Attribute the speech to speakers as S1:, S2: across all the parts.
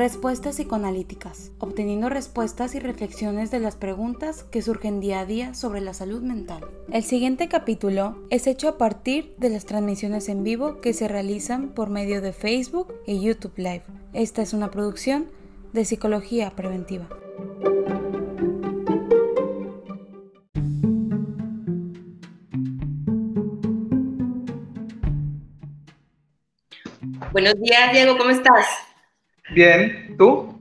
S1: Respuestas psicoanalíticas, obteniendo respuestas y reflexiones de las preguntas que surgen día a día sobre la salud mental. El siguiente capítulo es hecho a partir de las transmisiones en vivo que se realizan por medio de Facebook y YouTube Live. Esta es una producción de Psicología Preventiva.
S2: Buenos días, Diego, ¿cómo estás?
S3: Bien, ¿tú?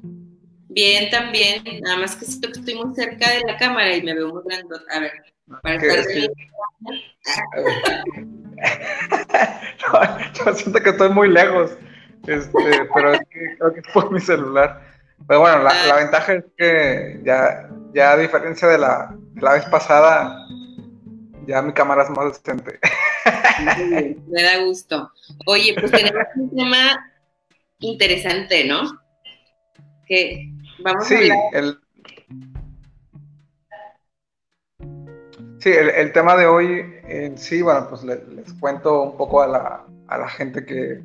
S2: Bien, también. Nada más que siento que estoy muy cerca de la cámara y me veo muy grande. A ver, para estar de...
S3: yo siento que estoy muy lejos, este, pero es que creo que es por mi celular. Pero bueno, la, la, ah. ventaja es que ya, ya a diferencia de la, de la vez pasada, ya mi cámara es más decente.
S2: Me da gusto. Oye, pues tenemos un tema interesante, ¿no? Que vamos
S3: sí,
S2: a hablar...
S3: El, sí, el, tema de hoy en sí, bueno, pues les, cuento un poco a la, a la gente que,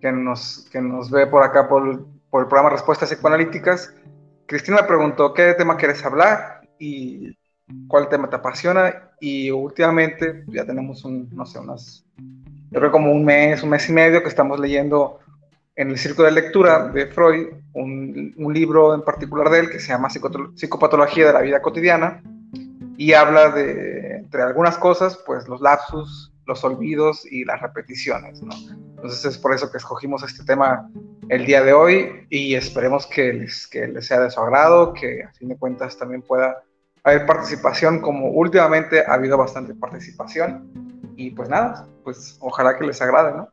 S3: que, nos, que nos ve por acá por, por el programa Respuestas Psicoanalíticas. Cristina me preguntó qué tema quieres hablar y cuál tema te apasiona y últimamente ya tenemos un, no sé, unas yo creo como un mes, un mes y medio que estamos leyendo en el círculo de lectura de Freud un, un libro en particular de él que se llama Psicopatología de la vida cotidiana y habla de, entre algunas cosas, pues los lapsus, los olvidos y las repeticiones, ¿no? Entonces es por eso que escogimos este tema el día de hoy y esperemos que les, que les sea de su agrado, que a fin de cuentas también pueda haber participación, como últimamente ha habido bastante participación y pues nada, pues ojalá que les agrade, ¿no?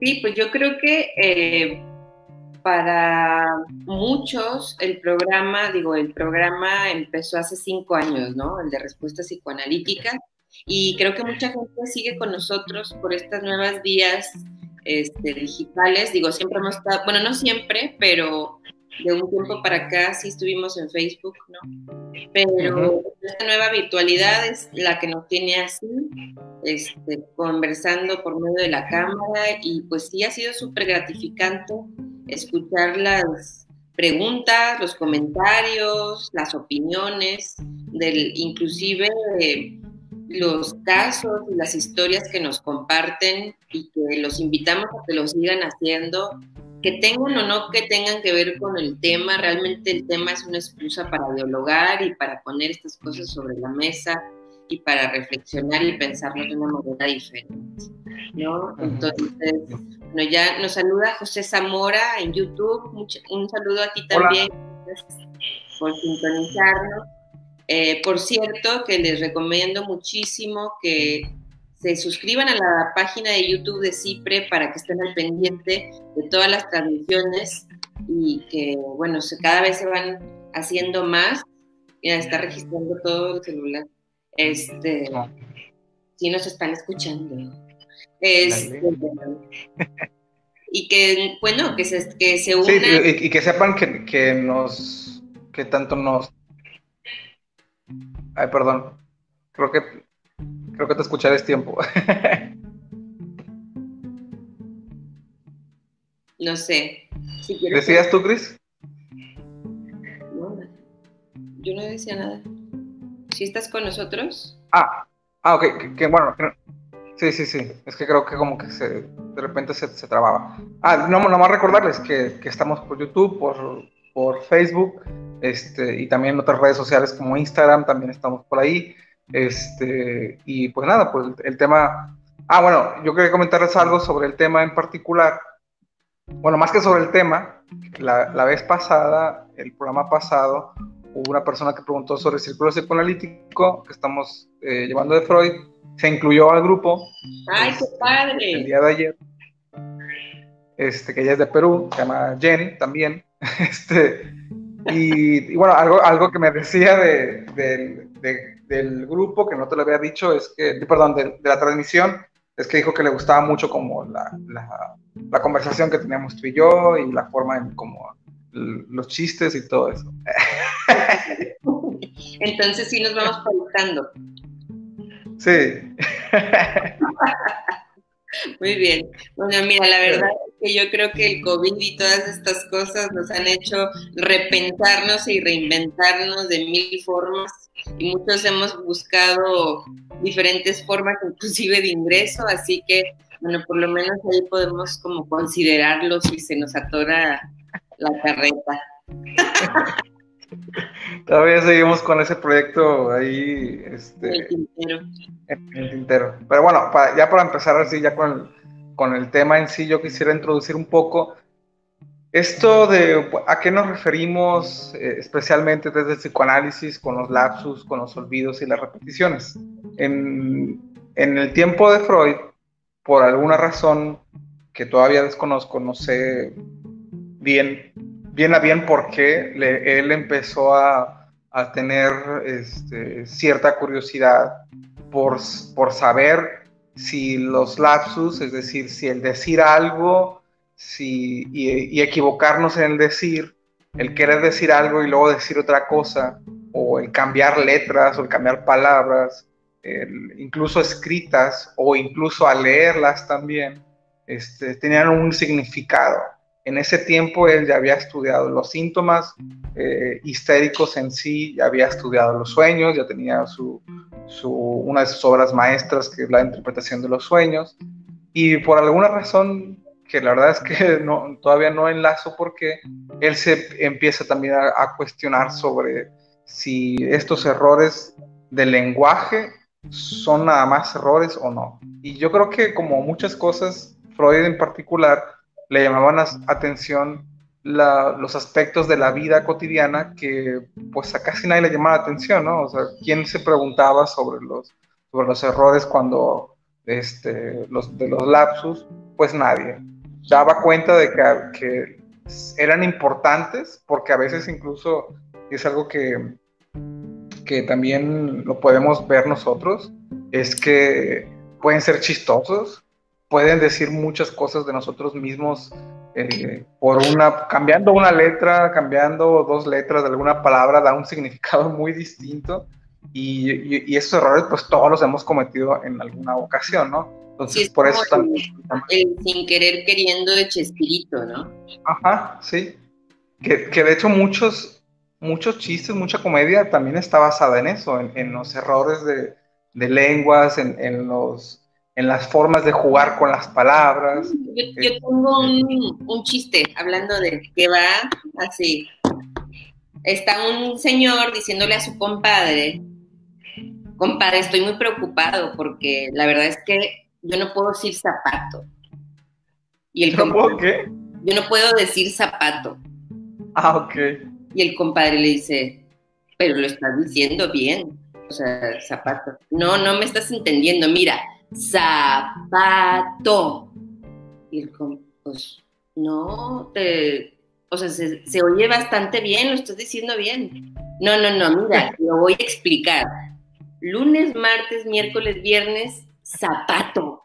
S2: Sí, pues yo creo que eh, para muchos el programa, digo, el programa empezó hace cinco años, ¿no? El de respuestas psicoanalíticas. Y creo que mucha gente sigue con nosotros por estas nuevas vías este, digitales. Digo, siempre hemos estado, bueno, no siempre, pero de un tiempo para acá sí estuvimos en Facebook, ¿no? Pero esta nueva virtualidad es la que nos tiene así, este, conversando por medio de la cámara y pues sí ha sido súper gratificante escuchar las preguntas, los comentarios, las opiniones, del, inclusive los casos y las historias que nos comparten y que los invitamos a que lo sigan haciendo que tengan o no que tengan que ver con el tema, realmente el tema es una excusa para dialogar y para poner estas cosas sobre la mesa y para reflexionar y pensarlo de una manera diferente, ¿no? Entonces, bueno, ya nos saluda José Zamora en YouTube, un saludo a ti también, gracias por sintonizarnos. Eh, por cierto, que les recomiendo muchísimo que se suscriban a la página de YouTube de CIPRE para que estén al pendiente de todas las transmisiones y que, bueno, se, cada vez se van haciendo más. Mira, está registrando todo el celular. Este, si nos están escuchando. Este, y que, bueno, que se, que se unan.
S3: Sí, y, que sepan que, que nos, que tanto nos... Ay, perdón. Creo que Creo que te escucharé tiempo.
S2: no sé.
S3: ¿Decías tú, Cris?
S2: No, yo no decía nada. ¿Si estás con nosotros?
S3: Ah, ah ok, que, bueno, sí, sí, sí, es que creo que como que se, de repente se, se trababa. Ah, no, nomás recordarles que, que estamos por YouTube, por, por Facebook, este, y también en otras redes sociales como Instagram, también estamos por ahí. Este, y pues nada, pues el, tema. Ah, bueno, yo quería comentarles algo sobre el tema en particular. Bueno, más que sobre el tema, la, la vez pasada, el programa pasado, hubo una persona que preguntó sobre el círculo psicoanalítico que estamos eh, llevando de Freud. Se incluyó al grupo.
S2: ¡Ay, qué padre!
S3: El día de ayer. Este, que ella es de Perú, se llama Jenny también. Este, y, bueno, algo, algo que me decía de, de, de del grupo, que no te lo había dicho, es que, perdón, de, la transmisión, es que dijo que le gustaba mucho como la, la, conversación que teníamos tú y yo y la forma en como los chistes y todo eso.
S2: Entonces sí nos vamos preguntando.
S3: Sí.
S2: Muy bien. Bueno, mira, la verdad que yo creo que el COVID y todas estas cosas nos han hecho repensarnos y reinventarnos de mil formas y muchos hemos buscado diferentes formas inclusive de ingreso, así que bueno, por lo menos ahí podemos como considerarlo si se nos atora la carreta.
S3: Todavía seguimos con ese proyecto ahí, este, el tintero. el tintero. Pero bueno, ya para empezar así, ya con con el tema en sí, yo quisiera introducir un poco esto de a qué nos referimos eh, especialmente desde el psicoanálisis con los lapsus, con los olvidos y las repeticiones. En, en el tiempo de Freud, por alguna razón que todavía desconozco, no sé bien, bien a bien por qué él empezó a, tener este, cierta curiosidad por, por saber si los lapsus, es decir, si el decir algo si, y, equivocarnos en el decir, el querer decir algo y luego decir otra cosa, o el cambiar letras o el cambiar palabras, incluso escritas o incluso a leerlas también, este, tenían un significado. En ese tiempo él ya había estudiado los síntomas eh, histéricos en sí, ya había estudiado los sueños, ya tenía su, una de sus obras maestras, que es la interpretación de los sueños, y por alguna razón que la verdad es que todavía no enlazo porque él se empieza también a, cuestionar sobre si estos errores del lenguaje son nada más errores o no. Y yo creo que como muchas cosas, Freud en particular, le llamaban atención los aspectos de la vida cotidiana que pues a casi nadie le llamaba la atención, ¿no? O sea, ¿quién se preguntaba sobre los, sobre los errores cuando, este, los, de los lapsus? Pues nadie. Daba cuenta de que, que eran importantes porque a veces incluso es algo que, que también lo podemos ver nosotros, es que pueden ser chistosos, pueden decir muchas cosas de nosotros mismos eh, por una, cambiando una letra, cambiando dos letras de alguna palabra, da un significado muy distinto. Y, y, esos errores, pues todos los hemos cometido en alguna ocasión, ¿no?
S2: Entonces, por eso también. sin querer queriendo de Chespirito, ¿no?
S3: Ajá, sí. Que, que, de hecho muchos, muchos chistes, mucha comedia también está basada en eso, en, en los errores de, de lenguas, en, en los en las formas de jugar con las palabras.
S2: Yo, eh, tengo un, chiste hablando de que va así. Está un señor diciéndole a su compadre, compadre, estoy muy preocupado porque la verdad es que yo no puedo decir zapato. Y el
S3: ¿No puedo qué?
S2: Yo no puedo decir zapato.
S3: Ah, ok.
S2: Y el compadre le dice, pero lo estás diciendo bien. O sea, zapato. No, no me estás entendiendo. Mira, zapato. Y el pues no, te, o sea, se, oye bastante bien, lo estás diciendo bien. No, no, no, mira, lo voy a explicar. Lunes, martes, miércoles, viernes, zapato.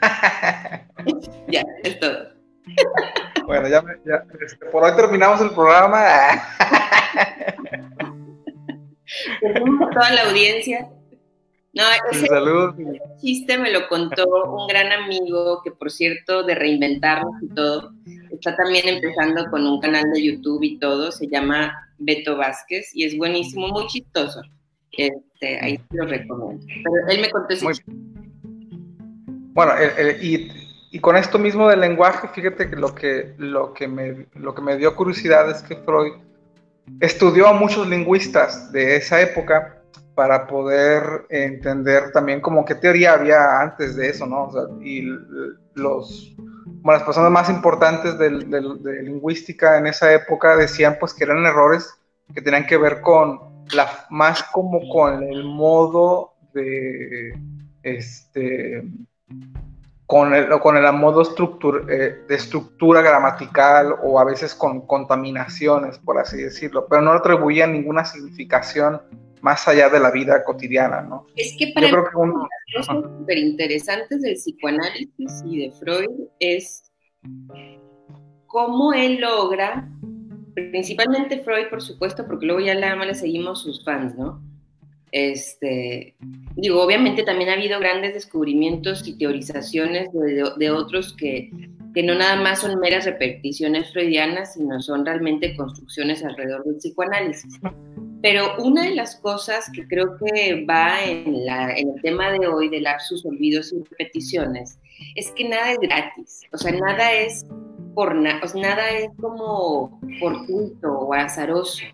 S2: ya, es todo.
S3: bueno, ya, ya este, por hoy terminamos el programa.
S2: Tenemos a toda la audiencia. No, ese
S3: Salud.
S2: chiste me lo contó un gran amigo que, por cierto, de reinventarnos y todo, está también empezando con un canal de YouTube y todo, se llama Beto Vázquez y es buenísimo, muy chistoso. Este, ahí te lo recomiendo. Pero él me contó ese chiste.
S3: Bueno, y, y, con esto mismo del lenguaje, fíjate que lo que, lo, que me, lo que me dio curiosidad es que Freud estudió a muchos lingüistas de esa época para poder entender también como qué teoría había antes de eso, ¿no? Y los, las personas más importantes de, lingüística en esa época decían pues que eran errores que tenían que ver con la, más como con el modo de, este, con el, con el modo eh, de estructura gramatical o a veces con contaminaciones, por así decirlo, pero no atribuían ninguna significación más allá de la vida cotidiana, ¿no?
S2: Es que para Yo creo que las cosas súper interesantes del psicoanálisis y de Freud es cómo él logra, principalmente Freud, por supuesto, porque luego ya la le seguimos sus fans, ¿no? Este, digo, obviamente también ha habido grandes descubrimientos y teorizaciones de, de otros que que no nada más son meras repeticiones freudianas, sino son realmente construcciones alrededor del psicoanálisis. Pero una de las cosas que creo que va en, la, en el tema de hoy de lapsus, olvidos y repeticiones es que nada es gratis, o sea, nada es por nada es como fortuito o azaroso.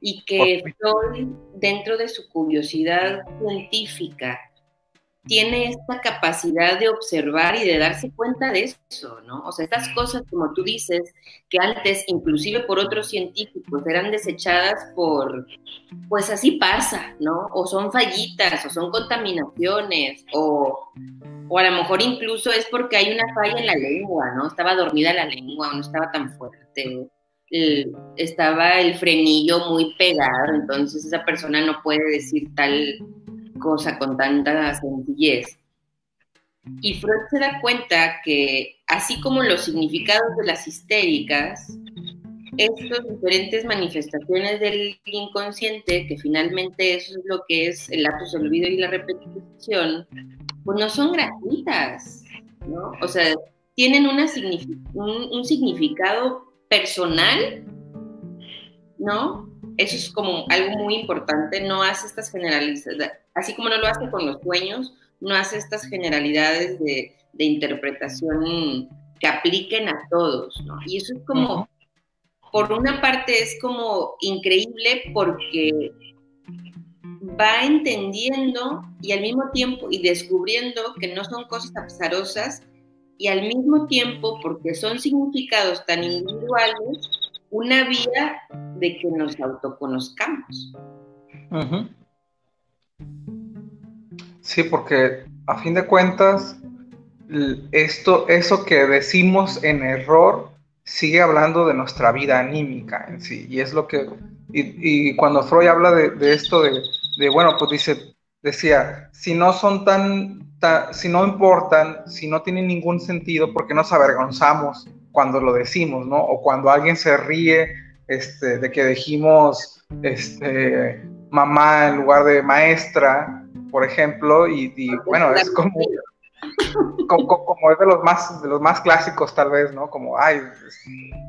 S2: Y que Freud, dentro de su curiosidad científica, tiene esta capacidad de observar y de darse cuenta de eso, ¿no? O sea, estas cosas, como tú dices, que antes, inclusive por otros científicos, eran desechadas por, pues así pasa, ¿no? O son fallitas, o son contaminaciones, o, o a lo mejor incluso es porque hay una falla en la lengua, ¿no? Estaba dormida la lengua, o no estaba tan fuerte, estaba el frenillo muy pegado, entonces esa persona no puede decir tal cosa con tanta sencillez. Y Freud se da cuenta que, así como los significados de las histéricas, estas diferentes manifestaciones del inconsciente, que finalmente eso es lo que es el lapsus olvido y la repetición, pues no son gratuitas, ¿no? O sea, tienen una un significado personal, ¿no? Eso es como algo muy importante, no hace estas generalidades, así como no lo hace con los sueños, no hace estas generalidades de, interpretación que apliquen a todos, ¿no? Y eso es como, por una parte es como increíble porque va entendiendo y al mismo tiempo y descubriendo que no son cosas azarosas y al mismo tiempo porque son significados tan individuales una vía de que nos autoconozcamos.
S3: Sí, porque a fin de cuentas, esto, eso que decimos en error sigue hablando de nuestra vida anímica en sí. Y es lo que. Y, cuando Freud habla de, esto, de, bueno, pues dice, decía, si no son tan, si no importan, si no tienen ningún sentido, ¿por qué nos avergonzamos cuando lo decimos, ¿no? O cuando alguien se ríe este, de que dijimos este, mamá en lugar de maestra, por ejemplo, y, bueno, es como, como, es de los más de los más clásicos tal vez, ¿no? Como, ay,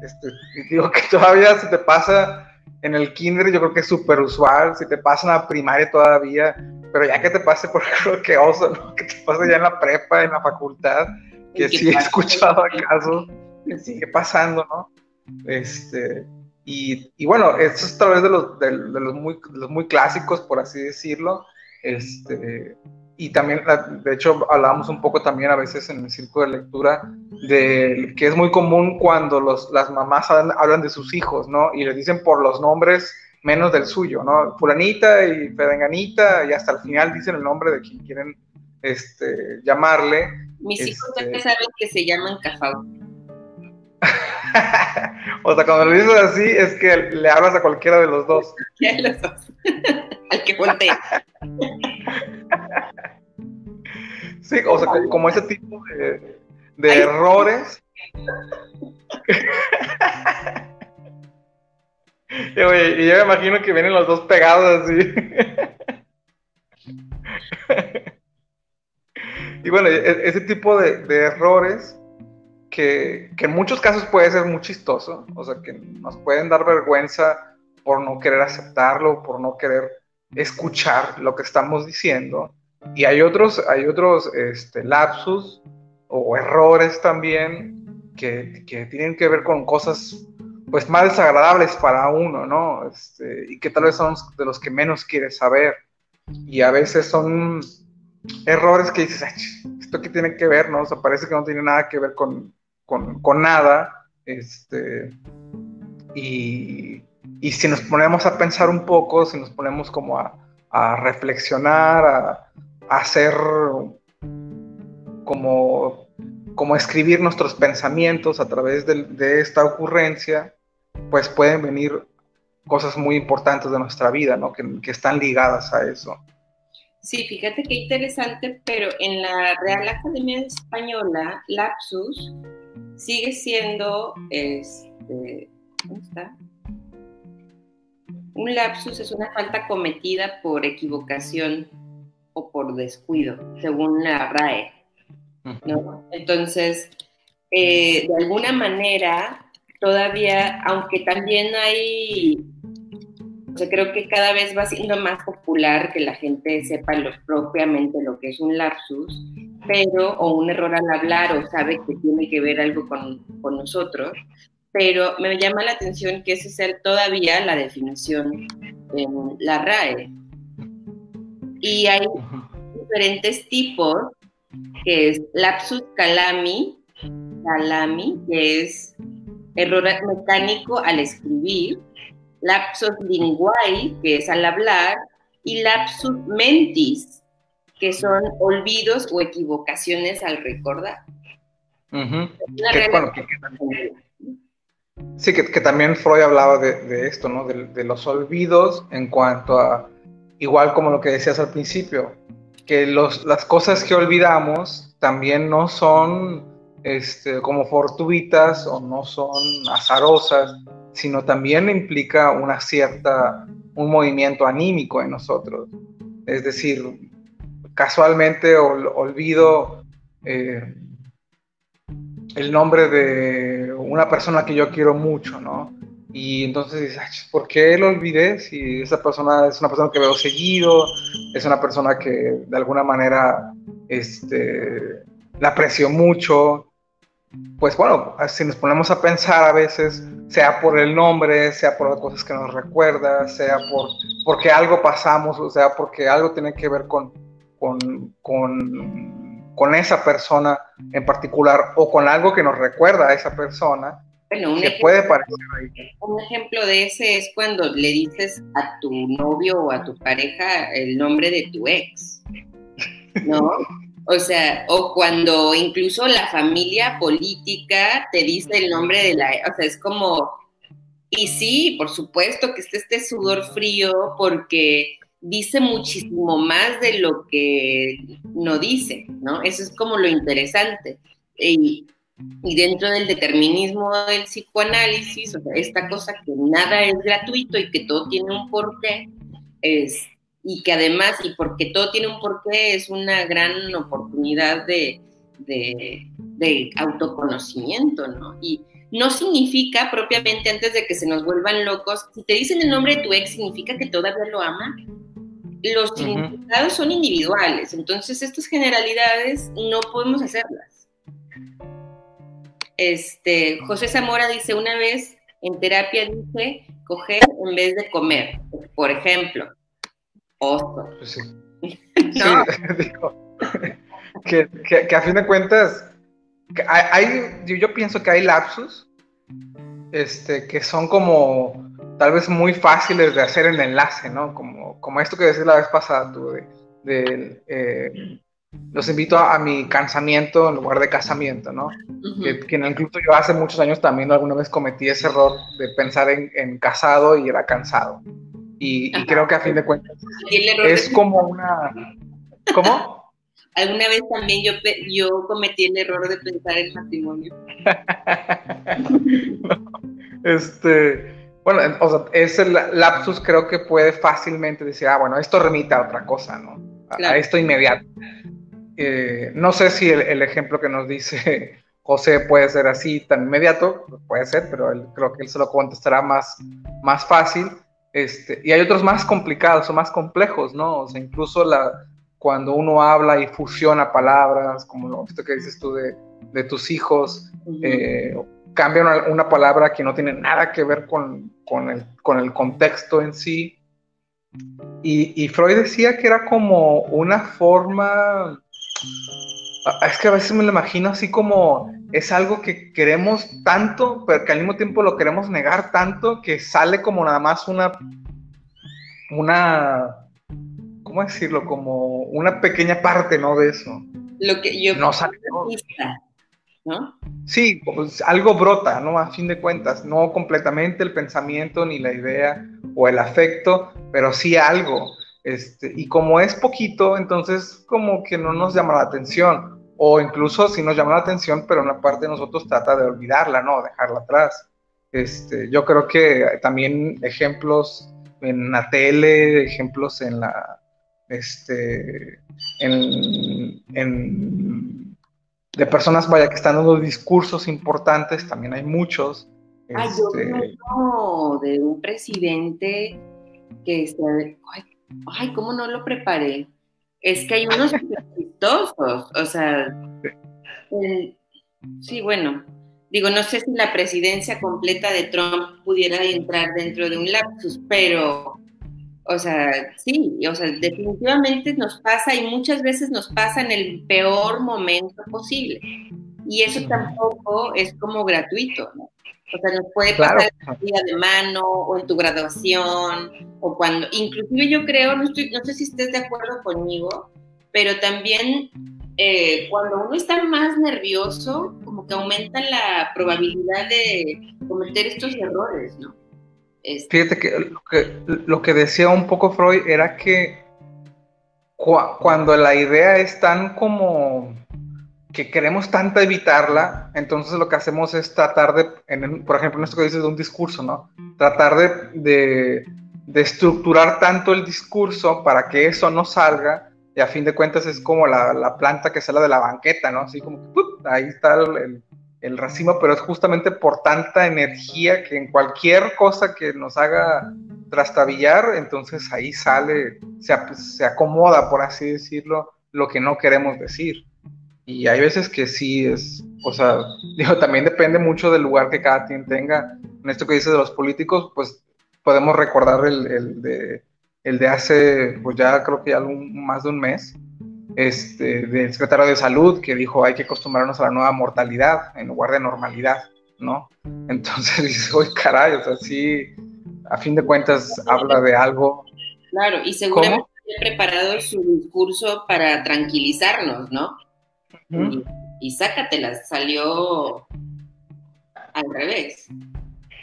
S3: este, digo que todavía se te pasa en el kinder, yo creo que es súper usual, si te pasa en la primaria todavía, pero ya que te pase, por ejemplo, que oso, ¿no? Que te pase ya en la prepa, en la facultad, que sí he escuchado casos sigue pasando, ¿no? Este, y, y bueno, eso es a través de los, de, los muy, los muy clásicos, por así decirlo. Este, y también, de hecho, hablábamos un poco también a veces en el círculo de lectura de que es muy común cuando los, las mamás hablan, de sus hijos, ¿no? Y le dicen por los nombres menos del suyo, ¿no? Fulanita y Pedenganita, y hasta el final dicen el nombre de quien quieren este, llamarle.
S2: Mis hijos ya este, saben que se llaman Cafau.
S3: o sea, cuando lo dices así, es que le hablas a cualquiera de los dos.
S2: Al que voltea.
S3: sí, o sea, como, ese tipo de, errores. y, yo me imagino que vienen los dos pegados así. y bueno, e, ese tipo de errores que, en muchos casos puede ser muy chistoso, o sea, que nos pueden dar vergüenza por no querer aceptarlo, por no querer escuchar lo que estamos diciendo. Y hay otros, hay otros este, lapsus o errores también que, que, tienen que ver con cosas pues más desagradables para uno, ¿no? Este, y que tal vez son de los que menos quieres saber. Y a veces son errores que dices, esto que tiene que ver, ¿no? O sea, parece que no tiene nada que ver con, con, nada. Este, y, si nos ponemos a pensar un poco, si nos ponemos como a, reflexionar, a, hacer como, como escribir nuestros pensamientos a través de, esta ocurrencia, pues pueden venir cosas muy importantes de nuestra vida, ¿no? que, que están ligadas a eso.
S2: Sí, fíjate qué interesante, pero en la Real Academia Española, Lapsus sigue siendo, este, ¿dónde está? Un lapsus es una falta cometida por equivocación o por descuido, según la RAE. ¿no? Entonces, eh, de alguna manera, todavía, aunque también hay, o sea, creo que cada vez va siendo más popular que la gente sepa lo, propiamente lo que es un lapsus, pero, o un error al hablar, o sabe que tiene que ver algo con, con nosotros, pero me llama la atención que ese sea todavía la definición en la RAE. Y hay diferentes tipos, que es lapsus calami, calami, que es error mecánico al escribir, lapsus linguae, que es al hablar, y lapsus mentis, que son olvidos o equivocaciones al recordar.
S3: sí, que, también Freud hablaba de, esto, ¿no? De, los olvidos en cuanto a, igual como lo que decías al principio, que los, las cosas que olvidamos también no son este, como fortuitas o no son azarosas, sino también implica una cierta, un movimiento anímico en nosotros. Es decir, casualmente olvido eh, el nombre de una persona que yo quiero mucho, ¿no? Y entonces dices, ¿por qué lo olvidé? Si esa persona es una persona que veo seguido, es una persona que de alguna manera este, la aprecio mucho. Pues bueno, si nos ponemos a pensar a veces, sea por el nombre, sea por las cosas que nos recuerda, sea por porque algo pasamos, o sea, porque algo tiene que ver con, con, con, esa persona en particular o con algo que nos recuerda a esa persona, bueno, un puede parecer
S2: Un ejemplo de ese es cuando le dices a tu novio o a tu pareja el nombre de tu ex, ¿no? O sea, o cuando incluso la familia política te dice el nombre de la, o sea, es como, y sí, por supuesto que esté este sudor frío porque dice muchísimo más de lo que no dice, ¿no? Eso es como lo interesante. Y, dentro del determinismo del psicoanálisis, o sea, esta cosa que nada es gratuito y que todo tiene un porqué, es, y que además, y porque todo tiene un porqué, es una gran oportunidad de, de, de autoconocimiento, ¿no? Y no significa propiamente antes de que se nos vuelvan locos, si te dicen el nombre de tu ex, significa que todavía lo ama los significados son individuales, entonces estas generalidades no podemos hacerlas. Este, José Zamora dice una vez en terapia dice coger en vez de comer, por ejemplo, oso.
S3: Sí. que, a fin de cuentas, hay, yo pienso que hay lapsus este, que son como tal vez muy fáciles de hacer el enlace, ¿no? Como, como esto que decías la vez pasada tú, de, eh, los invito a, mi cansamiento en lugar de casamiento, ¿no? que, incluso yo hace muchos años también alguna vez cometí ese error de pensar en, casado y era cansado. Y, creo que a fin de cuentas es como una... ¿Cómo?
S2: Alguna vez también yo, yo cometí el error de pensar en matrimonio.
S3: este, bueno, o sea, ese lapsus creo que puede fácilmente decir, ah, bueno, esto remite a otra cosa, ¿no? A, esto inmediato. Eh, no sé si el, ejemplo que nos dice José puede ser así tan inmediato, puede ser, pero él, creo que él se lo contestará más, más fácil. Este, y hay otros más complicados o más complejos, ¿no? O sea, incluso la, cuando uno habla y fusiona palabras, como lo, esto que dices tú de, de tus hijos, cambian una, palabra que no tiene nada que ver con, el, contexto en sí. Y, Freud decía que era como una forma, es que a veces me lo imagino así como es algo que queremos tanto, pero que al mismo tiempo lo queremos negar tanto que sale como nada más una, una, ¿cómo decirlo? Como una pequeña parte, ¿no? De eso.
S2: Lo que yo
S3: no sale Sí, pues algo brota, ¿no? A fin de cuentas, no completamente el pensamiento ni la idea o el afecto, pero sí algo. Este, y como es poquito, entonces como que no nos llama la atención, o incluso si nos llama la atención, pero una parte de nosotros trata de olvidarla, ¿no? Dejarla atrás. Este, yo creo que también ejemplos en la tele, ejemplos en la, este, en de personas, vaya, que están dando discursos importantes, también hay muchos.
S2: Ay, yo este, de un presidente que está, ay, ay, ¿cómo no lo preparé? Es que hay unos chistosos, o sea, sí, bueno, digo, no sé si la presidencia completa de Trump pudiera entrar dentro de un lapsus, pero, o sea, sí, o sea, definitivamente nos pasa y muchas veces nos pasa en el peor momento posible. Y eso tampoco es como gratuito, ¿no? O sea, nos puede pasar en día de mano o en tu graduación o cuando, inclusive yo creo, no, estoy, no sé si estés de acuerdo conmigo, pero también eh, cuando uno está más nervioso, como que aumenta la probabilidad de cometer estos errores, ¿no?
S3: Este Fíjate que lo, que lo, decía un poco Freud era que cuando la idea es tan como que queremos tanto evitarla, entonces lo que hacemos es tratar de, por ejemplo, en esto que dices de un discurso, ¿no? Tratar de, de, estructurar tanto el discurso para que eso no salga y a fin de cuentas es como la, la planta que sale de la banqueta, ¿no? Así como que ahí está el, racimo, pero es justamente por tanta energía que en cualquier cosa que nos haga trastabillar, entonces ahí sale, se, se acomoda, por así decirlo, lo que no queremos decir. Y hay veces que sí es, o sea, digo, también depende mucho del lugar que cada quien tenga. En esto que dice de los políticos, pues podemos recordar el, el de, el de hace, pues ya creo que ya más de un mes, este, del secretario de salud que dijo hay que acostumbrarnos a la nueva mortalidad en lugar de normalidad, ¿no? Entonces dice, uy, caray, o sea, sí, a fin de cuentas habla de algo.
S2: Claro, y seguramente había preparado su discurso para tranquilizarnos, ¿no? y, sácatela, salió al revés.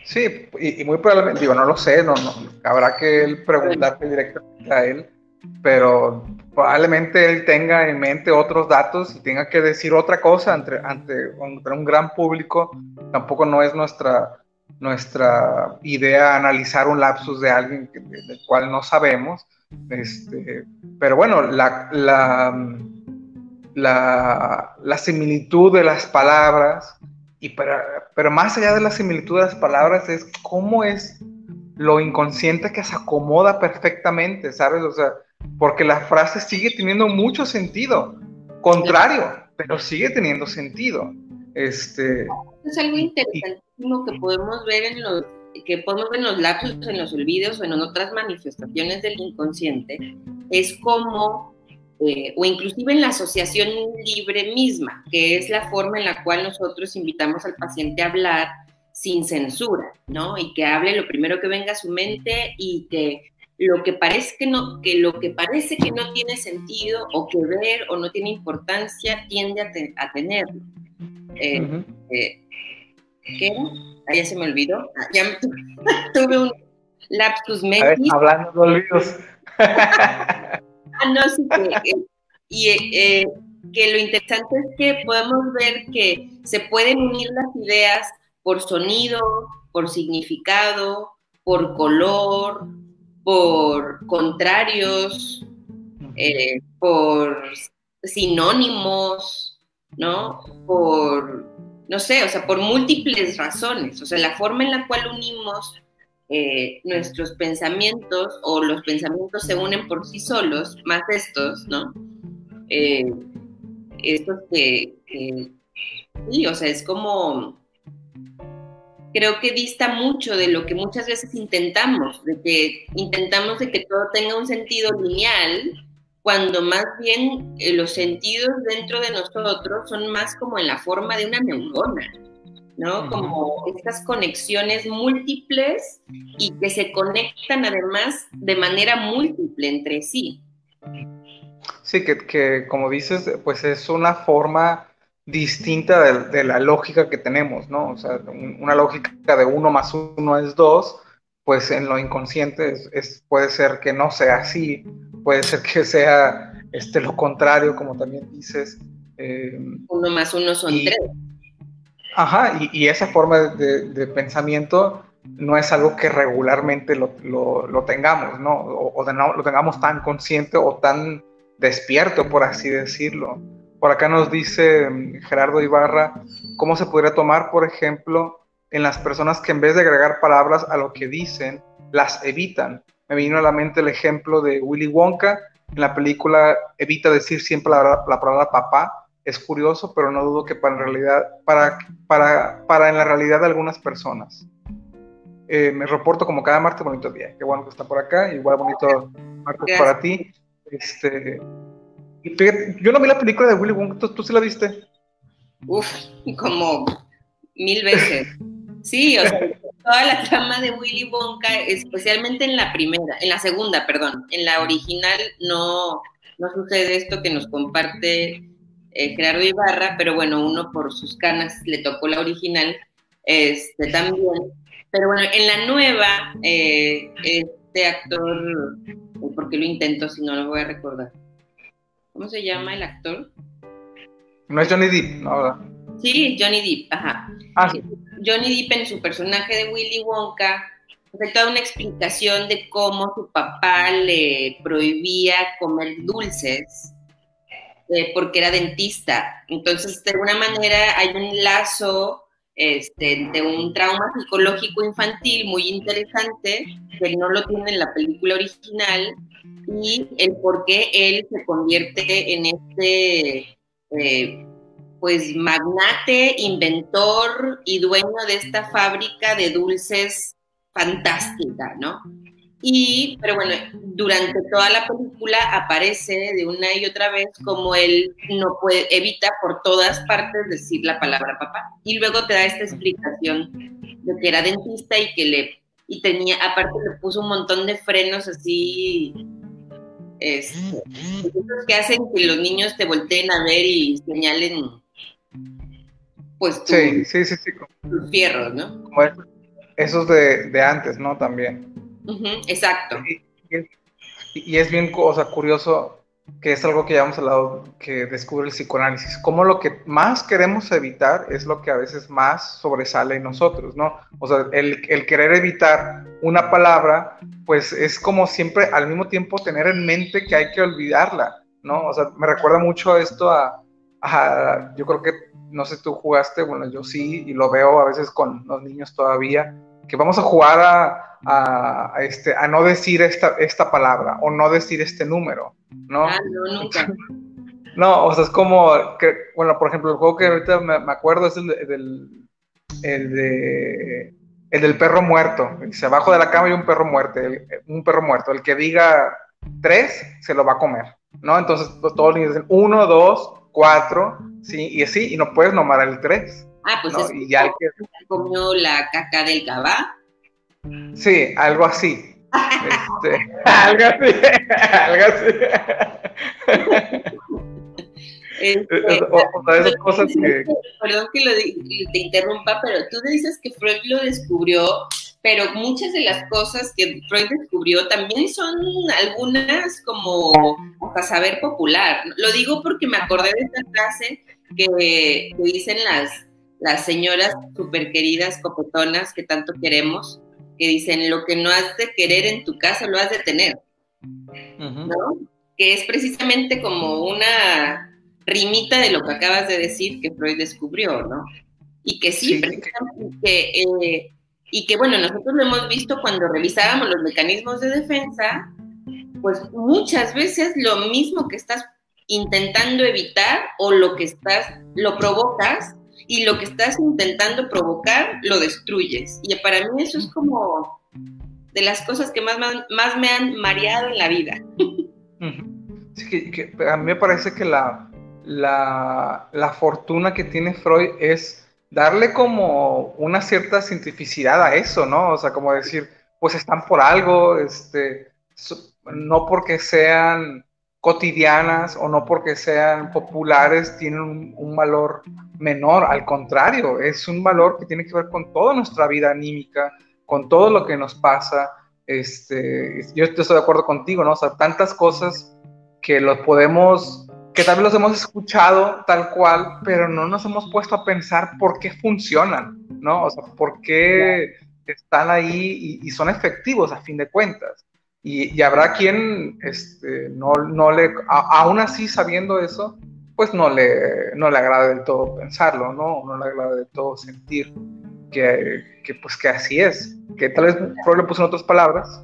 S3: Sí, y, muy probablemente, digo, no lo sé, no, no, habrá que él preguntarle directamente a él, pero probablemente él tenga en mente otros datos y tenga que decir otra cosa ante, ante, un gran público. Tampoco no es nuestra, nuestra idea analizar un lapsus de alguien del cual no sabemos. Este, pero bueno, la, la la, similitud de las palabras, y pero más allá de la similitud de las palabras es cómo es lo inconsciente que se acomoda perfectamente, ¿sabes? O sea, porque la frase sigue teniendo mucho sentido, contrario, pero sigue teniendo sentido. Este,
S2: es algo interesantísimo que podemos ver en los que podemos ver en los lapsos, en los olvidos o en otras manifestaciones del inconsciente, es como eh, o inclusive en la asociación libre misma, que es la forma en la cual nosotros invitamos al paciente a hablar sin censura, ¿no? Y que hable lo primero que venga a su mente y que lo que parece que no, que lo que parece que no tiene sentido o que ver o no tiene importancia tiende a, tenerlo. Eh, eh, ¿Qué? Ah, ya se me olvidó. Ah, ya me tuve, un lapsus mentis.
S3: hablando de olvidos.
S2: Ah, no, sí, que, eh, y eh, que lo interesante es que podemos ver que se pueden unir las ideas por sonido, por significado, por color, por contrarios, eh, por sinónimos, ¿no? Por, no sé, o sea, por múltiples razones. O sea, la forma en la cual unimos eh, nuestros pensamientos o los pensamientos se unen por sí solos, más estos, ¿no? Eh, estos que, sí, o sea, es como, creo que dista mucho de lo que muchas veces intentamos, de que intentamos de que todo tenga un sentido lineal, cuando más bien eh, los sentidos dentro de nosotros son más como en la forma de una neurona. ¿no? Como estas conexiones múltiples y que se conectan además de manera múltiple entre sí.
S3: Sí, que, como dices, pues es una forma distinta de, la lógica que tenemos, ¿no? O sea, una lógica de uno más uno es dos, pues en lo inconsciente es, puede ser que no sea así, puede ser que sea este, lo contrario, como también dices.
S2: Eh, uno más uno son tres.
S3: Ajá, y, esa forma de, pensamiento no es algo que regularmente lo, tengamos, ¿no? O, no lo tengamos tan consciente o tan despierto, por así decirlo. Por acá nos dice mm, Gerardo Ibarra, ¿cómo se podría tomar, por ejemplo, en las personas que en vez de agregar palabras a lo que dicen, las evitan? Me vino a la mente el ejemplo de Willy Wonka, en la película evita decir siempre la, la palabra papá, es curioso, pero no dudo que para en realidad, para, para, para en la realidad de algunas personas. Eh, me reporto como cada martes, bonito día. Qué bueno que está por acá, igual bonito martes para ti. Este, yo no vi la película de Willy Wonka, ¿tú, sí la viste?
S2: Uf, como mil veces. Sí, o sea, toda la trama de Willy Wonka, especialmente en la primera, en la segunda, perdón, en la original no, no sucede esto que nos comparte eh, Gerardo Ibarra, pero bueno, uno por sus canas le tocó la original este, también. Pero bueno, en la nueva, eh, este actor, ¿por qué lo intento si no lo voy a recordar? ¿Cómo se llama el actor?
S3: No es Johnny Depp, ¿no?
S2: Sí, Johnny Depp, ajá. Ah, Johnny Depp en su personaje de Willy Wonka hace toda una explicación de cómo su papá le prohibía comer dulces eh, porque era dentista. Entonces, de alguna manera hay un lazo este, de un trauma psicológico infantil muy interesante, que no lo tiene en la película original, y el por qué él se convierte en este, eh, pues, magnate, inventor y dueño de esta fábrica de dulces fantástica, ¿no? Y, pero bueno, durante toda la película aparece de una y otra vez como él no puede, evita por todas partes decir la palabra papá. Y luego te da esta explicación de que era dentista y que le, y tenía, aparte le puso un montón de frenos así, este, que hacen que los niños te volteen a ver y señalen, pues,
S3: sí, sí, sí, sí.
S2: tus fierros, ¿no?
S3: esos de, de antes, ¿no? También
S2: exacto.
S3: Y, es bien curioso que es algo que ya hemos hablado, que descubre el psicoanálisis, como lo que más queremos evitar es lo que a veces más sobresale en nosotros, ¿no? O sea, el, querer evitar una palabra, pues es como siempre al mismo tiempo tener en mente que hay que olvidarla, ¿no? O sea, me recuerda mucho esto a, a yo creo que, no sé, tú jugaste, bueno, yo sí, y lo veo a veces con los niños todavía, que vamos a jugar a, este, a no decir esta, esta palabra o no decir este número, ¿no?
S2: Ah, no, nunca.
S3: no, o sea, es como, que, bueno, por ejemplo, el juego que ahorita me, acuerdo es el, del, el, de, el del perro muerto. Dice, abajo de la cama hay un perro muerto, un perro muerto. El que diga tres, se lo va a comer, ¿no? Entonces pues, todos los niños dicen uno, dos, cuatro, sí, y así, y no puedes nomar el tres.
S2: Ah, pues es y que... comió la caca del cabá.
S3: Sí, algo así. este, algo así, algo así.
S2: Este, o, esas cosas que... Perdón que lo, te interrumpa, pero tú dices que Freud lo descubrió, pero muchas de las cosas que Freud descubrió también son algunas como para saber popular. Lo digo porque me acordé de esta frase que, que dicen las, las señoras super queridas, copetonas que tanto queremos, que dicen, lo que no has de querer en tu casa lo has de tener, ¿no? Que es precisamente como una rimita de lo que acabas de decir que Freud descubrió, ¿no? Y que sí, que, eh, y que bueno, nosotros lo hemos visto cuando revisábamos los mecanismos de defensa, pues muchas veces lo mismo que estás intentando evitar o lo que estás, lo provocas y lo que estás intentando provocar lo destruyes. Y para mí eso es como de las cosas que más, más, me han mareado en la vida.
S3: Sí, que, a mí me parece que la, la, la, fortuna que tiene Freud es darle como una cierta cientificidad a eso, ¿no? O sea, como decir, pues están por algo, este, no porque sean cotidianas o no porque sean populares tienen un, valor menor, al contrario, es un valor que tiene que ver con toda nuestra vida anímica, con todo lo que nos pasa. Este, yo estoy de acuerdo contigo, ¿no? O sea, tantas cosas que los podemos, que tal vez los hemos escuchado tal cual, pero no nos hemos puesto a pensar por qué funcionan, ¿no? O sea, por qué están ahí y, y son efectivos a fin de cuentas. Y, habrá quien este, no, no le, aún así sabiendo eso, pues no le, no le agrada del todo pensarlo, ¿no? No le agrada del todo sentir que, pues que así es, que tal vez Freud le puso en otras palabras.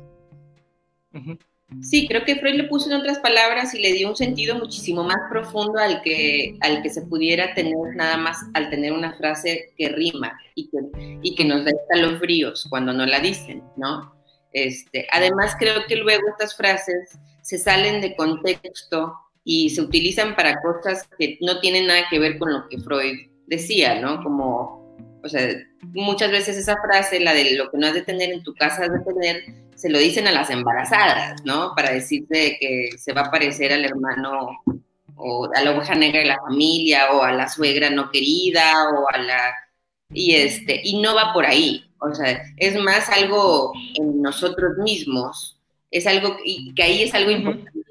S2: Sí, creo que Freud le puso en otras palabras y le dio un sentido muchísimo más profundo al que, al que se pudiera tener nada más al tener una frase que rima y que, y que nos da escalofríos cuando no la dicen, ¿no? Este, además, creo que luego estas frases se salen de contexto y se utilizan para cosas que no tienen nada que ver con lo que Freud decía, ¿no? Como, o sea, muchas veces esa frase, la de lo que no has de tener en tu casa has de tener, se lo dicen a las embarazadas, ¿no? Para decirte que se va a parecer al hermano o a la oveja negra de la familia o a la suegra no querida o a la... Y, este, y no va por ahí, o sea, es más algo en nosotros mismos, es algo que ahí es algo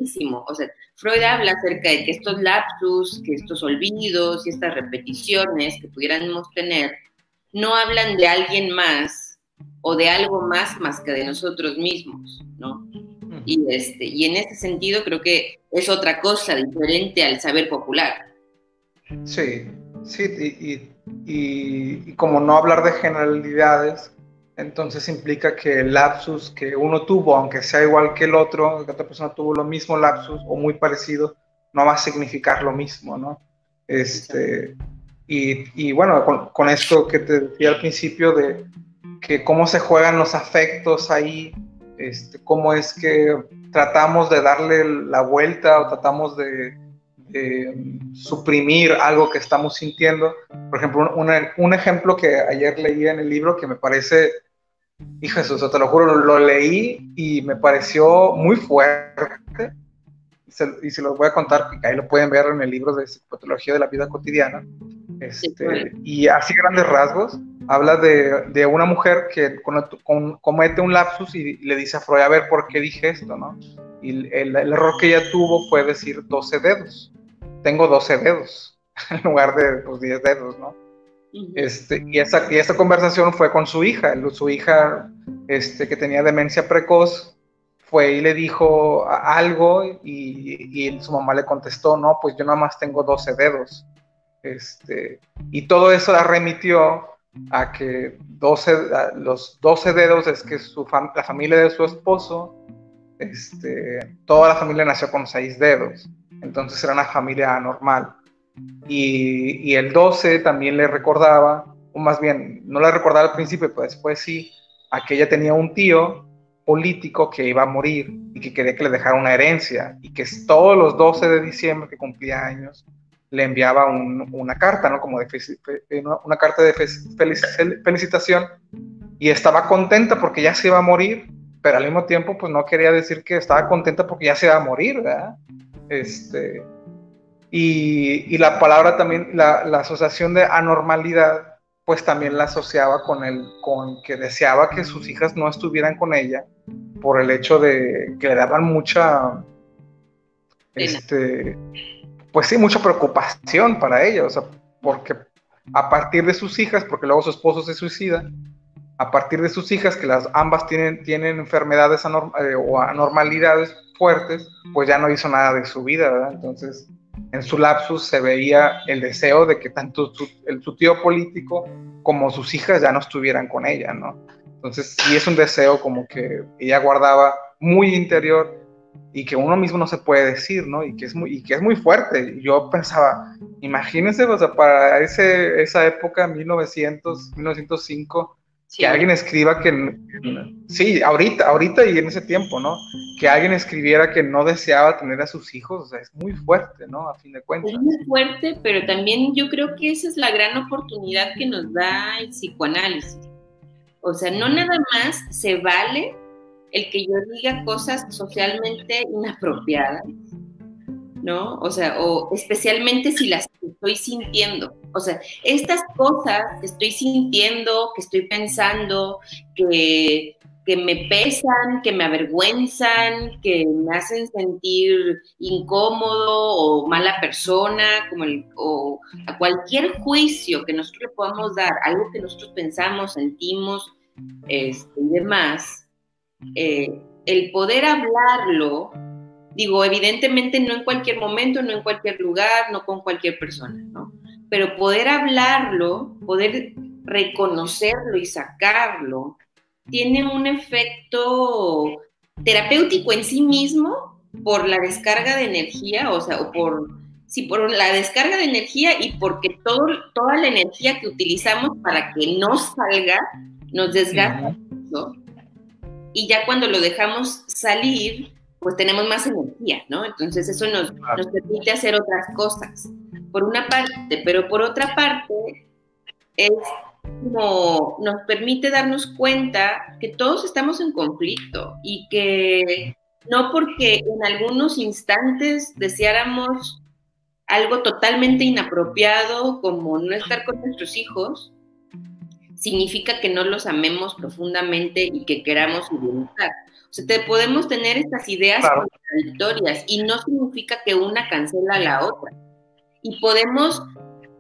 S2: importantísimo, o sea, Freud habla acerca de que estos lapsus, que estos olvidos y estas repeticiones que pudiéramos tener, no hablan de alguien más o de algo más más que de nosotros mismos, ¿no? Y, este, y en ese sentido creo que es otra cosa diferente al saber popular.
S3: Sí, sí, y, y, como no hablar de generalidades, entonces implica que el lapsus que uno tuvo, aunque sea igual que el otro, que otra persona tuvo lo mismo lapsus o muy parecido, no va a significar lo mismo, ¿no? Este, y, bueno, con, esto que te decía al principio de que cómo se juegan los afectos ahí, este, cómo es que tratamos de darle la vuelta o tratamos de, suprimir algo que estamos sintiendo. Por ejemplo, un, ejemplo que ayer leí en el libro que me parece, hijo Jesús, te lo juro, lo, leí y me pareció muy fuerte. y se lo voy a contar, ahí lo pueden ver en el libro de Psicopatología de la Vida Cotidiana. Este, y así grandes rasgos, habla de, de una mujer que comete un lapsus y le dice a Freud, a ver, ¿por qué dije esto? ¿no? Y el, el, error que ella tuvo fue decir 12 dedos. Tengo 12 dedos en lugar de pues, 10 dedos, ¿no? Este, y, esa, y esa conversación fue con su hija. Su hija, este, que tenía demencia precoz, fue y le dijo algo y, y, su mamá le contestó, no, pues yo nada más tengo 12 dedos. Este, y todo eso la remitió a que 12, los 12 dedos es que su la familia de su esposo, este, toda la familia nació con 6 dedos, entonces era una familia anormal. Y, el 12 también le recordaba, o más bien, no le recordaba al principio, pero después sí, a que ella tenía un tío político que iba a morir y que quería que le dejara una herencia y que todos los 12 de diciembre que cumplía años le enviaba una carta, ¿no? Como de una carta de felicitación y estaba contenta porque ya se iba a morir, pero al mismo tiempo pues no quería decir que estaba contenta porque ya se iba a morir, ¿verdad? Este, y, la palabra también, la, asociación de anormalidad, pues también la asociaba con, el, con que deseaba que sus hijas no estuvieran con ella por el hecho de que le daban mucha... Este, pues sí, mucha preocupación para ella, o sea, porque a partir de sus hijas, porque luego su esposo se suicida, a partir de sus hijas, que las ambas tienen, tienen enfermedades eh, o anormalidades fuertes, pues ya no hizo nada de su vida, ¿verdad? Entonces, en su lapsus se veía el deseo de que tanto su, el, tío político como sus hijas ya no estuvieran con ella, ¿no? Entonces, sí es un deseo como que ella guardaba muy interior y que uno mismo no se puede decir, ¿no? Y que es muy, y que es muy fuerte. Yo pensaba, imagínense, o sea, para ese, esa época, 1900, 1905, que alguien escriba que, sí, ahorita, ahorita y en ese tiempo, ¿no? Que alguien escribiera que no deseaba tener a sus hijos, o sea, es muy fuerte, ¿no? A fin de cuentas.
S2: Es muy fuerte, pero también yo creo que esa es la gran oportunidad que nos da el psicoanálisis. O sea, no nada más se vale el que yo diga cosas socialmente inapropiadas, ¿no? O sea, o especialmente si las estoy sintiendo. O sea, estas cosas que estoy sintiendo, que estoy pensando, que, que me pesan, que me avergüenzan, que me hacen sentir incómodo o mala persona, como el, o a cualquier juicio que nosotros le podamos dar, algo que nosotros pensamos, sentimos este, y demás, eh, el poder hablarlo Digo, evidentemente no en cualquier momento, no en cualquier lugar, no con cualquier persona, ¿no? Pero poder hablarlo, poder reconocerlo y sacarlo, tiene un efecto terapéutico en sí mismo por la descarga de energía, o sea, o por, sí, por la descarga de energía y porque todo, toda la energía que utilizamos para que no salga nos desgasta. Y ya cuando lo dejamos salir, pues tenemos más energía, ¿no? Entonces eso nos, nos permite hacer otras cosas, por una parte, pero por otra parte es como nos permite darnos cuenta que todos estamos en conflicto y que no porque en algunos instantes deseáramos algo totalmente inapropiado como no estar con nuestros hijos, significa que no los amemos profundamente y que queramos su. O sea, te podemos tener estas ideas contradictorias y no significa que una cancela a la otra. Y podemos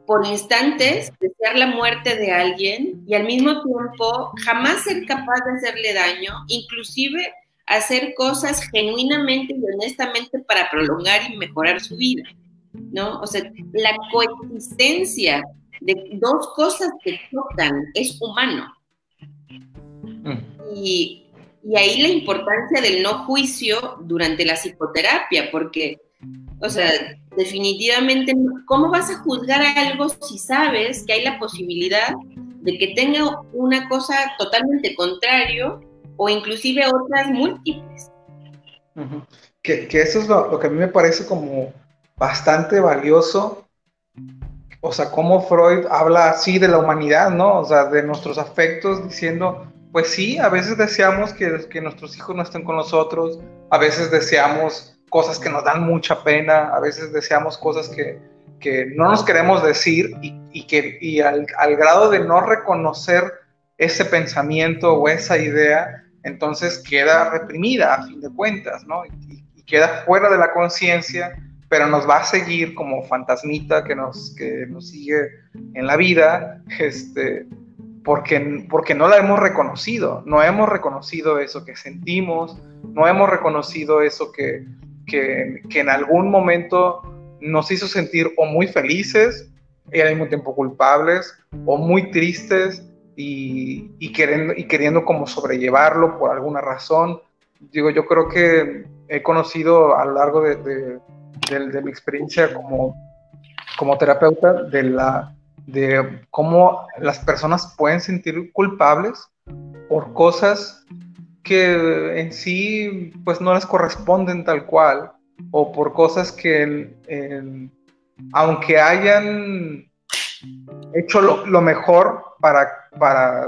S2: por instantes desear la muerte de alguien y al mismo tiempo jamás ser capaz de hacerle daño, inclusive hacer cosas genuinamente y honestamente para prolongar y mejorar su vida, ¿no? O sea, la coexistencia de dos cosas que tocan es humano. Mm. Y, y ahí la importancia del no juicio durante la psicoterapia, porque, o sea, definitivamente, ¿cómo vas a juzgar algo si sabes que hay la posibilidad de que tenga una cosa totalmente contrario o inclusive otras múltiples?
S3: que, eso es lo, que a mí me parece como bastante valioso. O sea, cómo Freud habla así de la humanidad, ¿no? O sea, de nuestros afectos, diciendo, pues sí, a veces deseamos que, nuestros hijos no estén con nosotros, a veces deseamos cosas que nos dan mucha pena, a veces deseamos cosas que, que no nos queremos decir y, y que y al, al, grado de no reconocer ese pensamiento o esa idea, entonces queda reprimida a fin de cuentas, ¿no? Y, y queda fuera de la conciencia, pero nos va a seguir como fantasmita que nos, que nos sigue en la vida, este, porque, porque no la hemos reconocido, no hemos reconocido eso que sentimos, no hemos reconocido eso que, que, en algún momento nos hizo sentir o muy felices y al mismo tiempo culpables o muy tristes y, y, queriendo, y queriendo como sobrellevarlo por alguna razón. Digo, yo creo que he conocido a lo largo de, de, mi experiencia como, como terapeuta de, la, de cómo las personas pueden sentir culpables por cosas que en sí pues no les corresponden tal cual o por cosas que aunque hayan hecho lo, mejor para, para,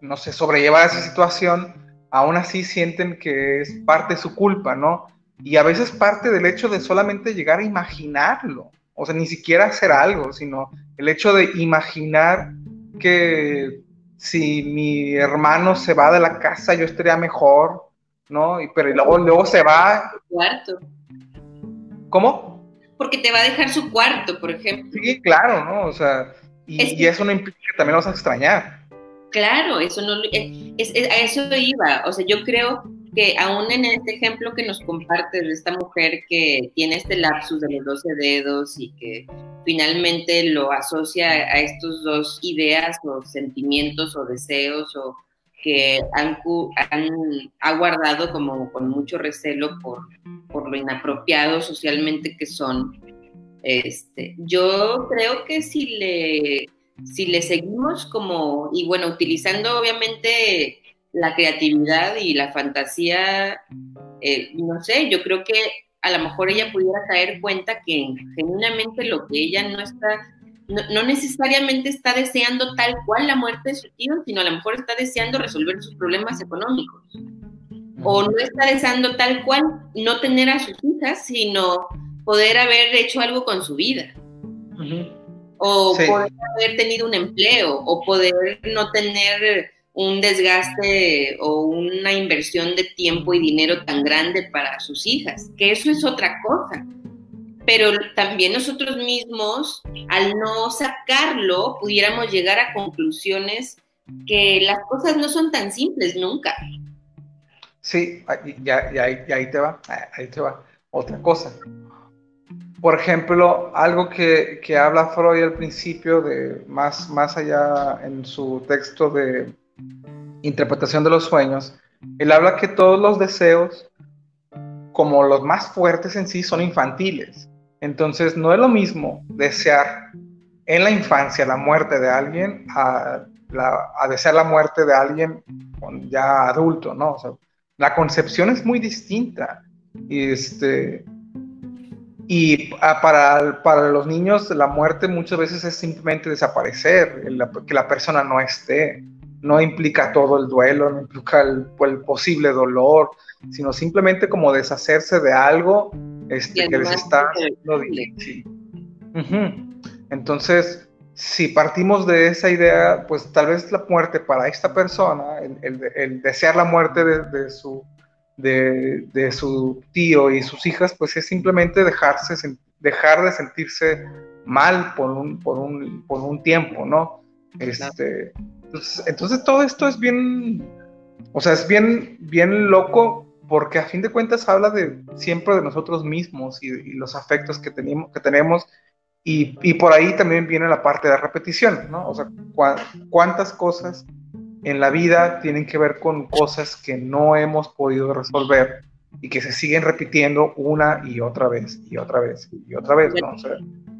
S3: no sé, sobrellevar esa situación, aún así sienten que es parte de su culpa, ¿no? Y a veces parte del hecho de solamente llegar a imaginarlo, o sea, ni siquiera hacer algo, sino el hecho de imaginar que si mi hermano se va de la casa, yo estaría mejor, ¿no? Y, pero luego, luego se va.
S2: Cuarto.
S3: ¿Cómo?
S2: Porque te va a dejar su cuarto, por ejemplo.
S3: Sí, claro, ¿no? O sea, y, eso no implica que también lo vas a extrañar.
S2: Claro, eso no, es, a eso iba. O sea, yo creo que aún en este ejemplo que nos comparte de esta mujer que tiene este lapsus de los 12 dedos y que finalmente lo asocia a estos dos ideas o sentimientos o deseos o que han, han ha guardado como con mucho recelo por, por lo inapropiado socialmente que son. Este, yo creo que si le, si le seguimos como, y bueno, utilizando obviamente la creatividad y la fantasía, eh, no sé, yo creo que a lo mejor ella pudiera caer cuenta que genuinamente lo que ella no está, no, necesariamente está deseando tal cual la muerte de su tío, sino a lo mejor está deseando resolver sus problemas económicos. O no está deseando tal cual no tener a sus hijas, sino poder haber hecho algo con su vida. O poder haber tenido un empleo, o poder no tener un desgaste o una inversión de tiempo y dinero tan grande para sus hijas, que eso es otra cosa. Pero también nosotros mismos, al no sacarlo, pudiéramos llegar a conclusiones que las cosas no son tan simples nunca.
S3: Sí, ya, ahí te va, ahí te va. otra cosa. Por ejemplo, algo que, que, habla Freud al principio, de más, más allá en su texto de interpretación de los sueños, él habla que todos los deseos, como los más fuertes en sí, son infantiles. Entonces, no es lo mismo desear en la infancia la muerte de alguien a, desear la muerte de alguien ya adulto, ¿no? La concepción es muy distinta. Y, este, y para, para los niños la muerte muchas veces es simplemente desaparecer, que la persona no esté. No implica todo el duelo, no implica el, posible dolor, sino simplemente como deshacerse de algo este, que les está haciendo difícil. Entonces, si partimos de esa idea, pues tal vez la muerte para esta persona, el, desear la muerte de, su, de, su tío y sus hijas, pues es simplemente dejarse, dejar de sentirse mal por un, por un, por un tiempo, ¿no? Este, entonces, todo esto es bien, o sea, es bien, bien loco porque a fin de cuentas habla de siempre de nosotros mismos y, y los afectos que, tenemos, que tenemos y, por ahí también viene la parte de la repetición, ¿no? O sea, cuántas cosas en la vida tienen que ver con cosas que no hemos podido resolver y que se siguen repitiendo una y otra vez y otra vez y otra vez, ¿no?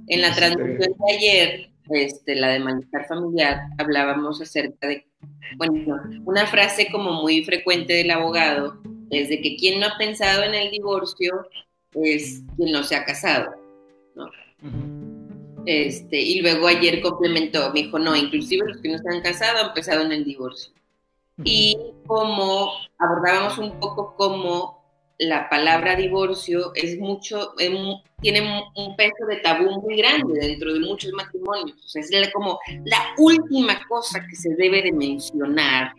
S2: en la este transmisión de ayer, este, la de malestar familiar, hablábamos acerca de, bueno, una frase como muy frecuente del abogado es de que quien no ha pensado en el divorcio es quien no se ha casado, ¿no? Este, y luego ayer complementó, me dijo, no, inclusive los que no están casados han pensado en el divorcio. Y como abordábamos un poco cómo la palabra divorcio es mucho, tiene un peso de tabú muy grande dentro de muchos matrimonios. O sea, es como la última cosa que se debe de mencionar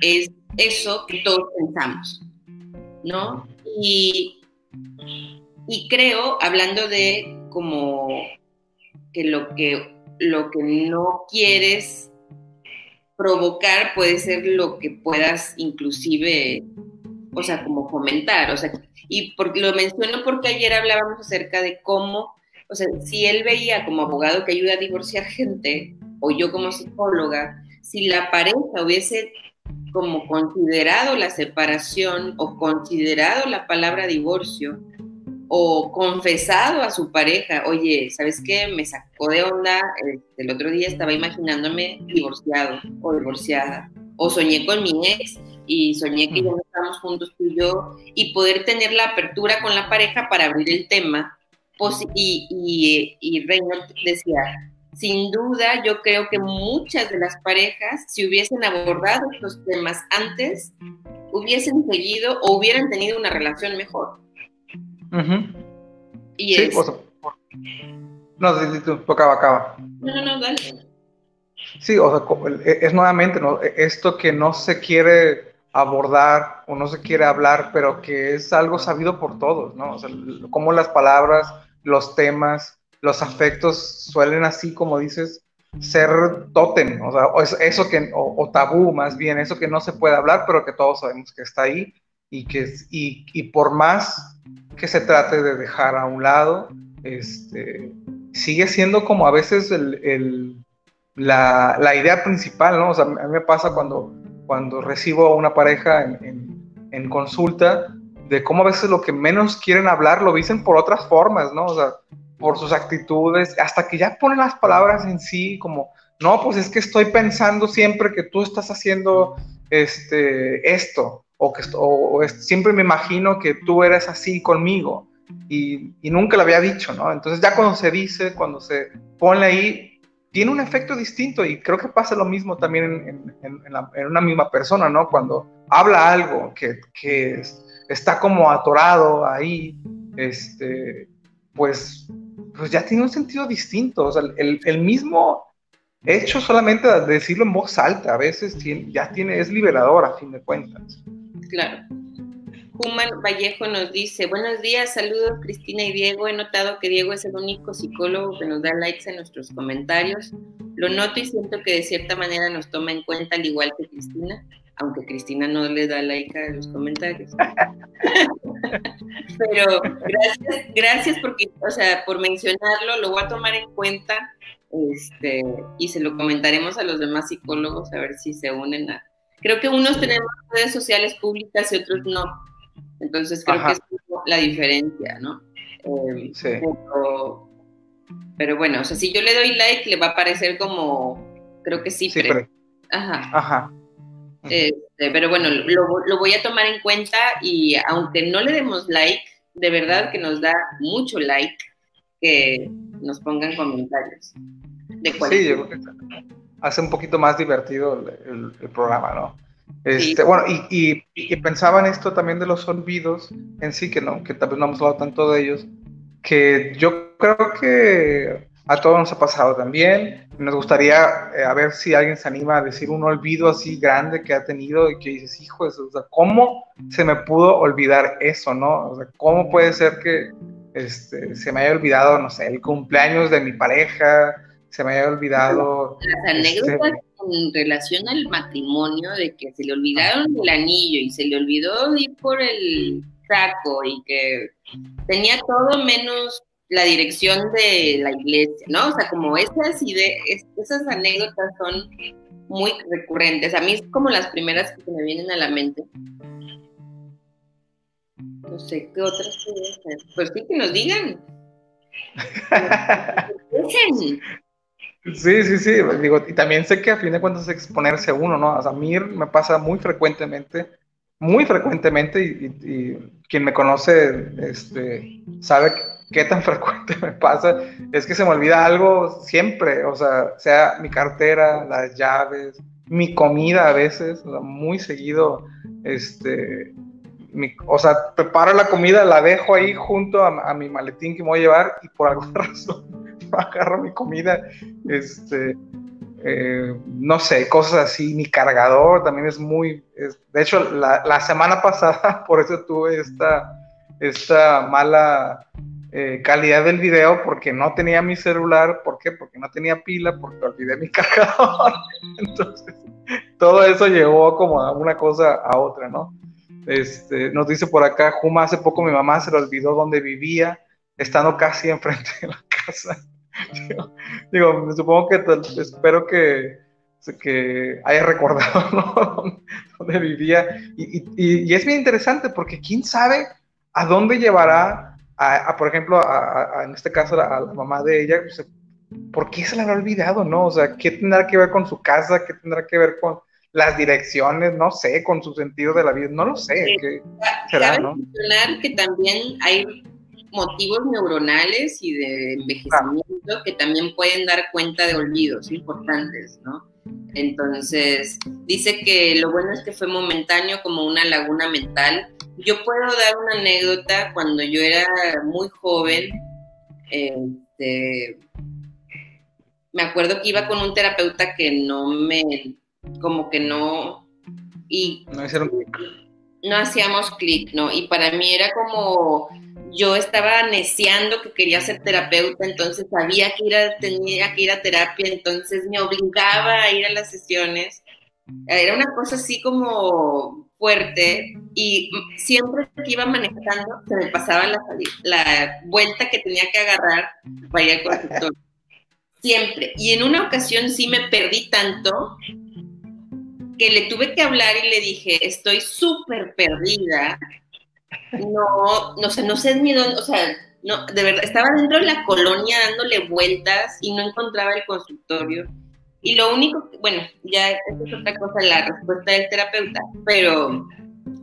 S2: es eso que todos pensamos, ¿no? Y, y creo, hablando de como que lo que, lo que no quieres provocar puede ser lo que puedas inclusive, o sea, como comentar, o sea, y porque, lo menciono porque ayer hablábamos acerca de cómo, o sea, si él veía como abogado que ayuda a divorciar gente, o yo como psicóloga, si la pareja hubiese como considerado la separación o considerado la palabra divorcio o confesado a su pareja, oye, ¿sabes qué? Me sacó de onda, este, el otro día estaba imaginándome divorciado o divorciada, o soñé con mi ex y soñé que ya no estábamos juntos tú y yo, y poder tener la apertura con la pareja para abrir el tema. y, y, y Reynolds decía, sin duda yo creo que muchas de las parejas, si hubiesen abordado estos temas antes, hubiesen seguido o hubieran tenido una relación mejor
S3: y sí, es... no, sí, sí, acaba, acaba.
S2: No, no, no, dale.
S3: Sí, o sea, es nuevamente ¿no? Esto que no se quiere abordar o no se quiere hablar, pero que es algo sabido por todos, ¿no? O sea, cómo las palabras, los temas, los afectos suelen así, como dices, ser tótem, o sea, eso que, o, tabú más bien, eso que no se puede hablar, pero que todos sabemos que está ahí y que, y, y por más que se trate de dejar a un lado, este, sigue siendo como a veces el, la, la, idea principal, ¿no? O sea, a mí me pasa cuando, cuando recibo a una pareja en, en, consulta, de cómo a veces lo que menos quieren hablar lo dicen por otras formas, ¿no? O sea, por sus actitudes, hasta que ya ponen las palabras en sí, como, no, pues es que estoy pensando siempre que tú estás haciendo este, esto, o que o, siempre me imagino que tú eres así conmigo y, y, nunca lo había dicho, ¿no? Entonces ya cuando se dice, cuando se pone ahí, tiene un efecto distinto y creo que pasa lo mismo también en, en, una misma persona, ¿no? Cuando habla algo que, que está como atorado ahí, este, pues, pues ya tiene un sentido distinto, o sea, el, el mismo hecho solamente de decirlo en voz alta, a veces ya tiene, es liberador a fin de cuentas.
S2: Claro. Human Vallejo nos dice, buenos días, saludos Cristina y Diego. He notado que Diego es el único psicólogo que nos da likes en nuestros comentarios. Lo noto y siento que de cierta manera nos toma en cuenta al igual que Cristina. aunque Cristina no le da like a los comentarios. Pero gracias, gracias porque, o sea, por mencionarlo, lo voy a tomar en cuenta este, y se lo comentaremos a los demás psicólogos a ver si se unen a... Creo que unos tenemos redes sociales públicas y otros no. Entonces creo que es la diferencia, ¿no? Em, sí. Pero, bueno, o sea, si yo le doy like, le va a aparecer como, creo que sí, pero... Ajá. Ajá. Este, pero bueno, lo, voy a tomar en cuenta y aunque no le demos like, de verdad que nos da mucho like que nos pongan comentarios.
S3: De sí, yo creo que hace un poquito más divertido el, programa, ¿no? Este, Bueno, y, y, pensaba en esto también de los olvidos en sí, que, no, que tal vez no hemos hablado tanto de ellos, que yo creo que a todos nos ha pasado también. Nos gustaría eh, a ver si alguien se anima a decir un olvido así grande que ha tenido y que dices, hijo o sea, ¿cómo se me pudo olvidar eso, no? O sea, ¿cómo puede ser que este, se me haya olvidado, no sé, el cumpleaños de mi pareja, se me haya olvidado...
S2: Las este, en relación al matrimonio, de que se le olvidaron el anillo y se le olvidó ir por el saco y que tenía todo menos la dirección de la iglesia, ¿no? O sea, como esas ideas, esas anécdotas son muy recurrentes. A mí es como las primeras que me vienen a la mente. No sé, ¿qué otras Pues sí, que nos digan.
S3: Sí, sí, sí, digo, y también sé que a fin de cuentas exponerse a uno, ¿no? a mí me pasa muy frecuentemente, muy frecuentemente, y, quien me conoce este, sabe qué tan frecuente me pasa, es que se me olvida algo siempre, o sea, sea mi cartera, las llaves, mi comida a veces, muy seguido, este, o sea, preparo la comida, la dejo ahí junto a, mi maletín que me voy a llevar y por alguna razón agarro mi comida, este, eh, no sé, cosas así, mi cargador también es muy, de hecho, la, la semana pasada, por eso tuve esta, esta mala eh, calidad del video porque no tenía mi celular. ¿Por qué? Porque no tenía pila, porque olvidé mi cargador. Entonces, todo eso llevó como a una cosa a otra, ¿no? Este, nos dice por acá, Juma, hace poco mi mamá se le olvidó dónde vivía, estando casi enfrente de la casa. digo, supongo que espero que, que haya recordado ¿no? dónde vivía. Y, y, y, es bien interesante porque quién sabe a dónde llevará a, por ejemplo, a, en este caso a la mamá de ella, pues, ¿por qué se la habrá olvidado, no? O sea, ¿qué tendrá que ver con su casa? ¿Qué tendrá que ver con las direcciones? No sé, con su sentido de la vida, no lo sé. ¿qué
S2: será, no? que también hay motivos neuronales y de envejecimiento que también pueden dar cuenta de olvidos importantes, ¿no? Entonces, dice que lo bueno es que fue momentáneo como una laguna mental, yo puedo dar una anécdota cuando yo era muy joven. Este, me acuerdo que iba con un terapeuta que no me, como que no, y no, no hacíamos clic, ¿no? Y para mí era como, yo estaba neceando que quería ser terapeuta, entonces sabía que ir a, tenía que ir a terapia, entonces me obligaba a ir a las sesiones. Era una cosa así como fuerte y siempre que iba manejando se me pasaba la, la vuelta que tenía que agarrar para ir al consultorio. Siempre. Y en una ocasión sí me perdí tanto que le tuve que hablar y le dije, estoy súper perdida. No, no sé, no sé ni dónde, o sea, no, de verdad, estaba dentro de la colonia dándole vueltas y no encontraba el consultorio y lo único, bueno, ya esa es otra cosa, la respuesta del terapeuta, pero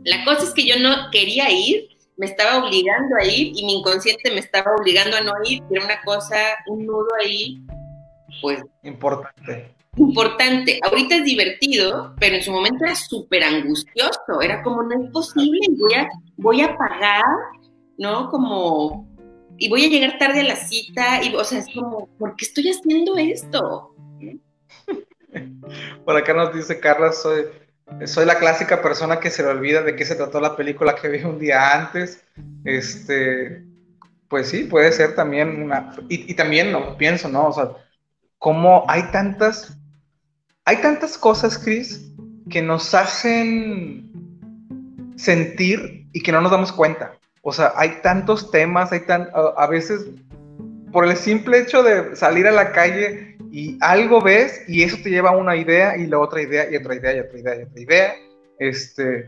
S2: la cosa es que yo no quería ir, me estaba obligando a ir y mi inconsciente me estaba obligando a no ir, era una cosa, un nudo ahí, pues...
S3: Importante.
S2: Importante. Ahorita es divertido, pero en su momento era súper angustioso, era como, no es posible, voy a, voy a pagar, ¿no? Como, y voy a llegar tarde a la cita, y, o sea, es como, ¿por qué estoy haciendo esto?
S3: Por acá nos dice Carla, soy, soy la clásica persona que se le olvida de qué se trató la película que vi un día antes. Este, pues sí, puede ser también una. Y, también lo pienso, ¿no? O sea, cómo hay tantas. Hay tantas cosas, Chris, que nos hacen sentir y que no nos damos cuenta. O sea, hay tantos temas, hay tan, a, veces por el simple hecho de salir a la calle y algo ves y eso te lleva a una idea y la otra idea y otra idea y otra idea y otra idea, este,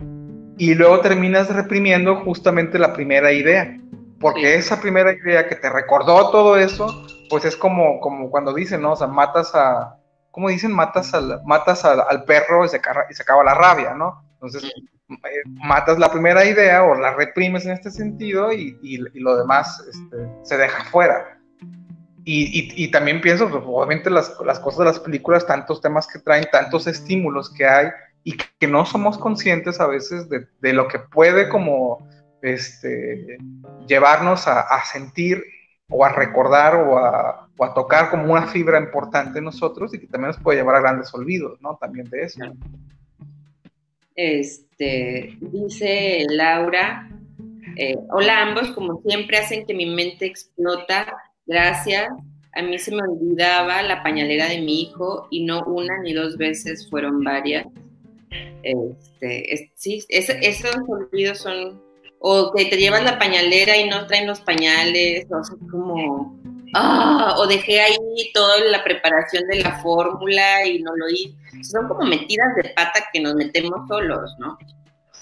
S3: y luego terminas reprimiendo justamente la primera idea, porque esa primera idea que te recordó todo eso, pues es como, como cuando dicen, ¿no? O sea, matas a, ¿cómo dicen? Matas al, matas al, perro y se, y se acaba la rabia, ¿no? Entonces, eh, matas la primera idea o la reprimes en este sentido y, y, lo demás este, se deja fuera. Y, y, también pienso, pues, obviamente las, las, cosas de las películas, tantos temas que traen, tantos estímulos que hay y que no somos conscientes a veces de, de lo que puede como este, llevarnos a, a, sentir o a recordar o a, o a, tocar como una fibra importante en nosotros y que también nos puede llevar a grandes olvidos, ¿no? También de eso.
S2: Este, dice Laura, eh, hola ambos, como siempre hacen que mi mente explota, gracias. A mí se me olvidaba la pañalera de mi hijo y no una ni dos veces, fueron varias. Este, sí, esos olvidos son, o que te llevas la pañalera y no traen los pañales, o sea, como, ah, o dejé ahí toda la preparación de la fórmula y no lo hice son como metidas de pata que nos metemos solos, ¿no?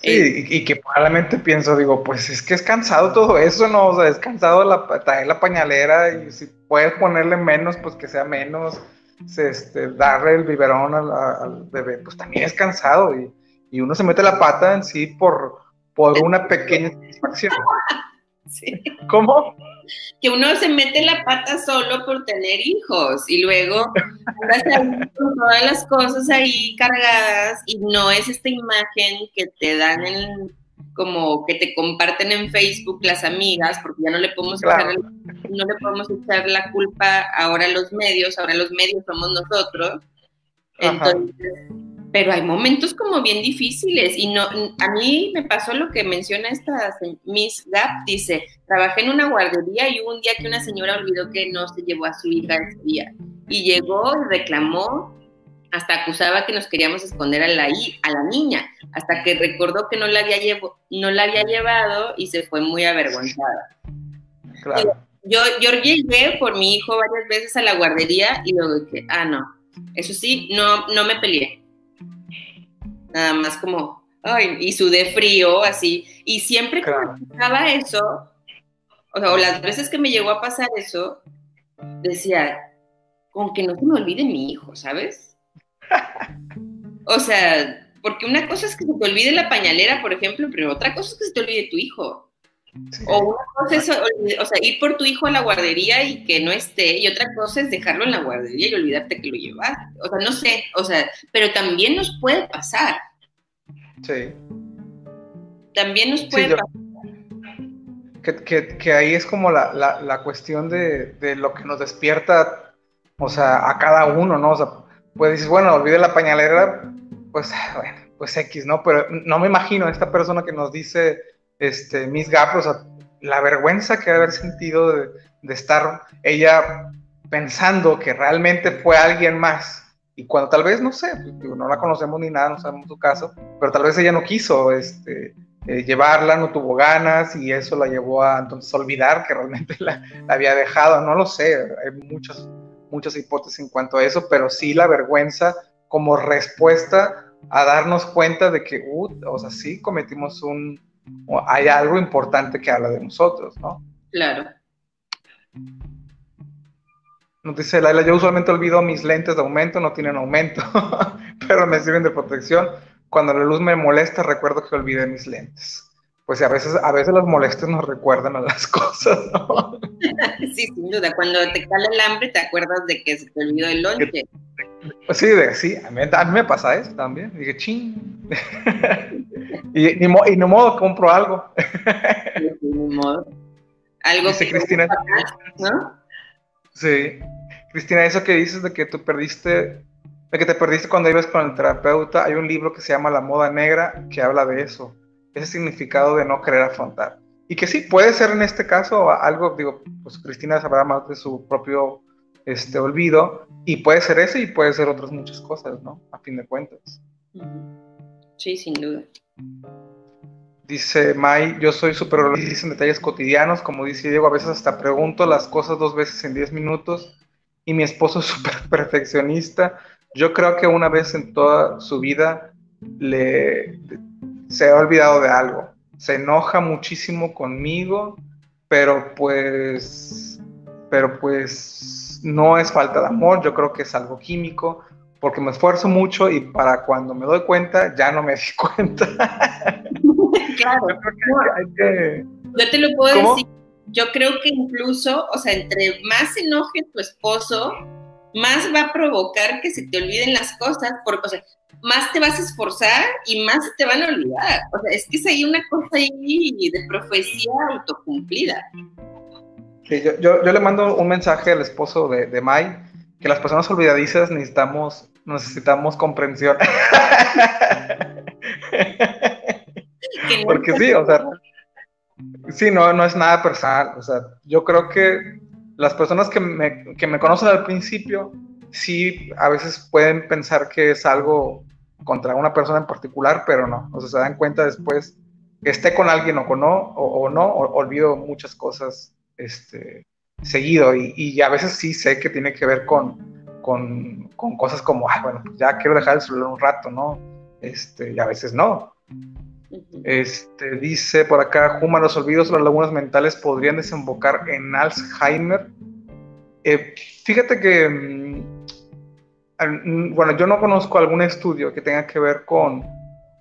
S3: Sí, eh, y, que probablemente pienso, digo, pues es que es cansado todo eso, ¿no? O sea, es cansado la, traer la pañalera y si puedes ponerle menos, pues que sea menos, este, darle el biberón al, bebé, pues también es cansado y, y, uno se mete la pata en sí por, por una pequeña satisfacción.
S2: Sí.
S3: ¿Cómo?
S2: que uno se mete la pata solo por tener hijos y luego con todas las cosas ahí cargadas y no es esta imagen que te dan en, como que te comparten en Facebook las amigas, porque ya no le podemos echar, no le podemos echar la culpa ahora a los medios, ahora los medios somos nosotros. Entonces, pero hay momentos como bien difíciles y no a mí me pasó lo que menciona esta Miss Gap dice trabajé en una guardería y hubo un día que una señora olvidó que no se llevó a su hija ese día. Y llegó y reclamó hasta acusaba que nos queríamos esconder a la a la niña hasta que recordó que no la había llevo, no la había llevado y se fue muy avergonzada. Claro. yo yo llegué por mi hijo varias veces a la guardería y luego dije ah no eso sí no no me peleé nada más como, ay, y sudé frío, así. Y siempre que me pasaba eso, o, sea, o las veces que me llegó a pasar eso, decía, con que no se me olvide mi hijo, ¿sabes? O sea, porque una cosa es que se te olvide la pañalera, por ejemplo, pero otra cosa es que se te olvide tu hijo. O una cosa es o sea, ir por tu hijo a la guardería y que no esté, y otra cosa es dejarlo en la guardería y olvidarte que lo llevaste. O sea, no sé, o sea, pero también nos puede pasar.
S3: Sí.
S2: También nos puede pasar.
S3: Que, ahí es como la, cuestión de, lo que nos despierta, o sea, a cada uno, ¿no? O sea, pues dices, bueno, olvide la pañalera, pues, bueno, pues X, ¿no? Pero no me imagino esta persona que nos dice este, Miss o sea, la vergüenza que haber sentido de, estar ella pensando que realmente fue alguien más. Y cuando tal vez, no sé, pues, no la conocemos ni nada, no sabemos su caso, pero tal vez ella no quiso este, eh, llevarla, no tuvo ganas y eso la llevó a entonces olvidar que realmente la, había dejado, no lo sé, hay muchas, muchas hipótesis en cuanto a eso, pero sí la vergüenza como respuesta a darnos cuenta de que, uh, o sea, sí cometimos un, hay algo importante que habla de nosotros, ¿no?
S2: Claro.
S3: Nos dice Laila, yo usualmente olvido mis lentes de aumento, no tienen aumento, pero me sirven de protección. Cuando la luz me molesta, recuerdo que olvidé mis lentes. Pues a veces, a veces los molestos nos recuerdan a las cosas, ¿no?
S2: sí, sin duda. Cuando te cala el hambre, te acuerdas de que se te olvidó el lonche.
S3: Pues sí, de, sí, a mí, a mí, me pasa eso también. Dije, ching. y, y, no modo, compro algo.
S2: ni modo. Algo
S3: Dice Cristina. ¿no? Sí. Cristina, eso que dices de que tú perdiste, de que te perdiste cuando ibas con el terapeuta, hay un libro que se llama La Moda Negra que habla de eso, ese significado de no querer afrontar. Y que sí, puede ser en este caso algo, digo, pues Cristina sabrá más de su propio este, olvido, y puede ser ese y puede ser otras muchas cosas, ¿no? A fin de cuentas.
S2: Sí, sin duda.
S3: Dice Mai, yo soy súper en detalles cotidianos, como dice Diego, a veces hasta pregunto las cosas dos veces en diez minutos y mi esposo es súper perfeccionista. Yo creo que una vez en toda su vida le, se ha olvidado de algo. Se enoja muchísimo conmigo, pero pues, pero pues no es falta de amor, yo creo que es algo químico, porque me esfuerzo mucho y para cuando me doy cuenta ya no me di cuenta.
S2: claro. Yo te lo puedo decir. Yo creo que incluso, o sea, entre más enoje tu esposo, más va a provocar que se te olviden las cosas, porque, o sea, más te vas a esforzar y más te van a olvidar. O sea, es que es ahí una cosa ahí de profecía autocumplida.
S3: Sí, yo, yo, le mando un mensaje al esposo de, de Mai, que las personas olvidadizas necesitamos, necesitamos comprensión. Porque sí, o sea, sí, no, no es nada personal. O sea, yo creo que las personas que me, que me conocen al principio, sí, a veces pueden pensar que es algo contra una persona en particular, pero no. O sea, se dan cuenta después que esté con alguien o con no, o, no, olvido muchas cosas este, seguido. Y, a veces sí sé que tiene que ver con, con, cosas como, ah, bueno, ya quiero dejar el celular un rato, ¿no? Este, y a veces no. Este, dice por acá, Juma, los olvidos o las lagunas mentales podrían desembocar en Alzheimer. Eh, fíjate que Mm, bueno, yo no conozco algún estudio que tenga que ver con,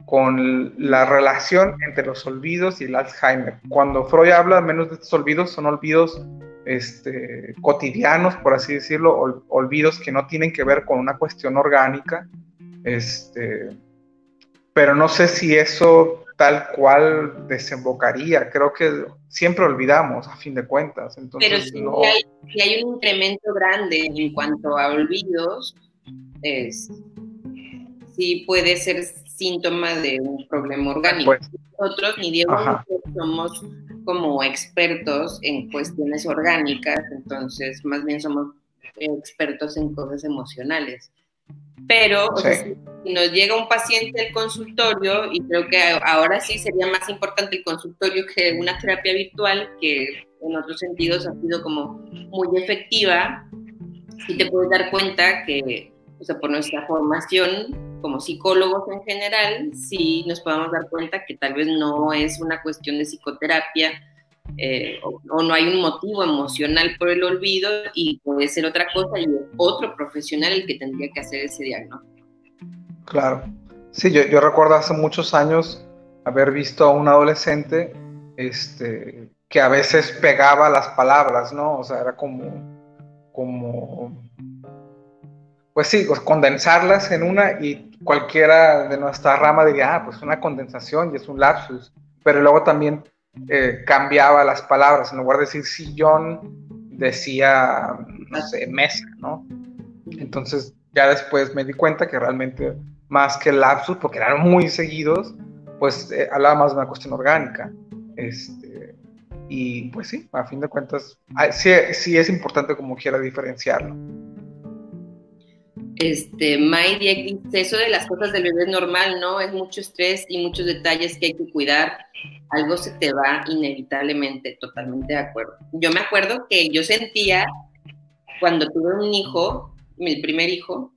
S3: con la relación entre los olvidos y el Alzheimer. Cuando Freud habla menos de estos olvidos, son olvidos este, cotidianos, por así decirlo, olvidos que no tienen que ver con una cuestión orgánica. Este, pero no sé si eso tal cual desembocaría. Creo que siempre olvidamos, a fin de cuentas. Entonces,
S2: pero si, hay, si hay un incremento grande en cuanto a olvidos, es, sí puede ser síntoma de un problema orgánico. Pues, Nosotros, ni Diego, somos como expertos en cuestiones orgánicas, entonces más bien somos expertos en cosas emocionales. Pero si nos llega un paciente al consultorio, y creo que ahora sí sería más importante el consultorio que una terapia virtual, que en otros sentidos ha sido como muy efectiva, y te puedes dar cuenta que o sea, por nuestra formación como psicólogos en general, sí nos podemos dar cuenta que tal vez no es una cuestión de psicoterapia eh, o, no hay un motivo emocional por el olvido y puede ser otra cosa y otro profesional el que tendría que hacer ese diagnóstico.
S3: Claro. Sí, yo, yo recuerdo hace muchos años haber visto a un adolescente este, que a veces pegaba las palabras, ¿no? O sea, era como, como pues sí, pues condensarlas en una y cualquiera de nuestra rama diría, ah, pues una condensación y es un lapsus, pero luego también eh, cambiaba las palabras, en lugar de decir sillón, decía, no sé, mesa, ¿no? Entonces ya después me di cuenta que realmente más que lapsus, porque eran muy seguidos, pues eh, hablaba más de una cuestión orgánica. Este, y pues sí, a fin de cuentas, sí, sí es importante como quiera diferenciarlo.
S2: Este, May dice, eso de las cosas del bebé es normal, ¿no? Es mucho estrés y muchos detalles que hay que cuidar. Algo se te va inevitablemente, totalmente de acuerdo. Yo me acuerdo que yo sentía cuando tuve un hijo, mi primer hijo,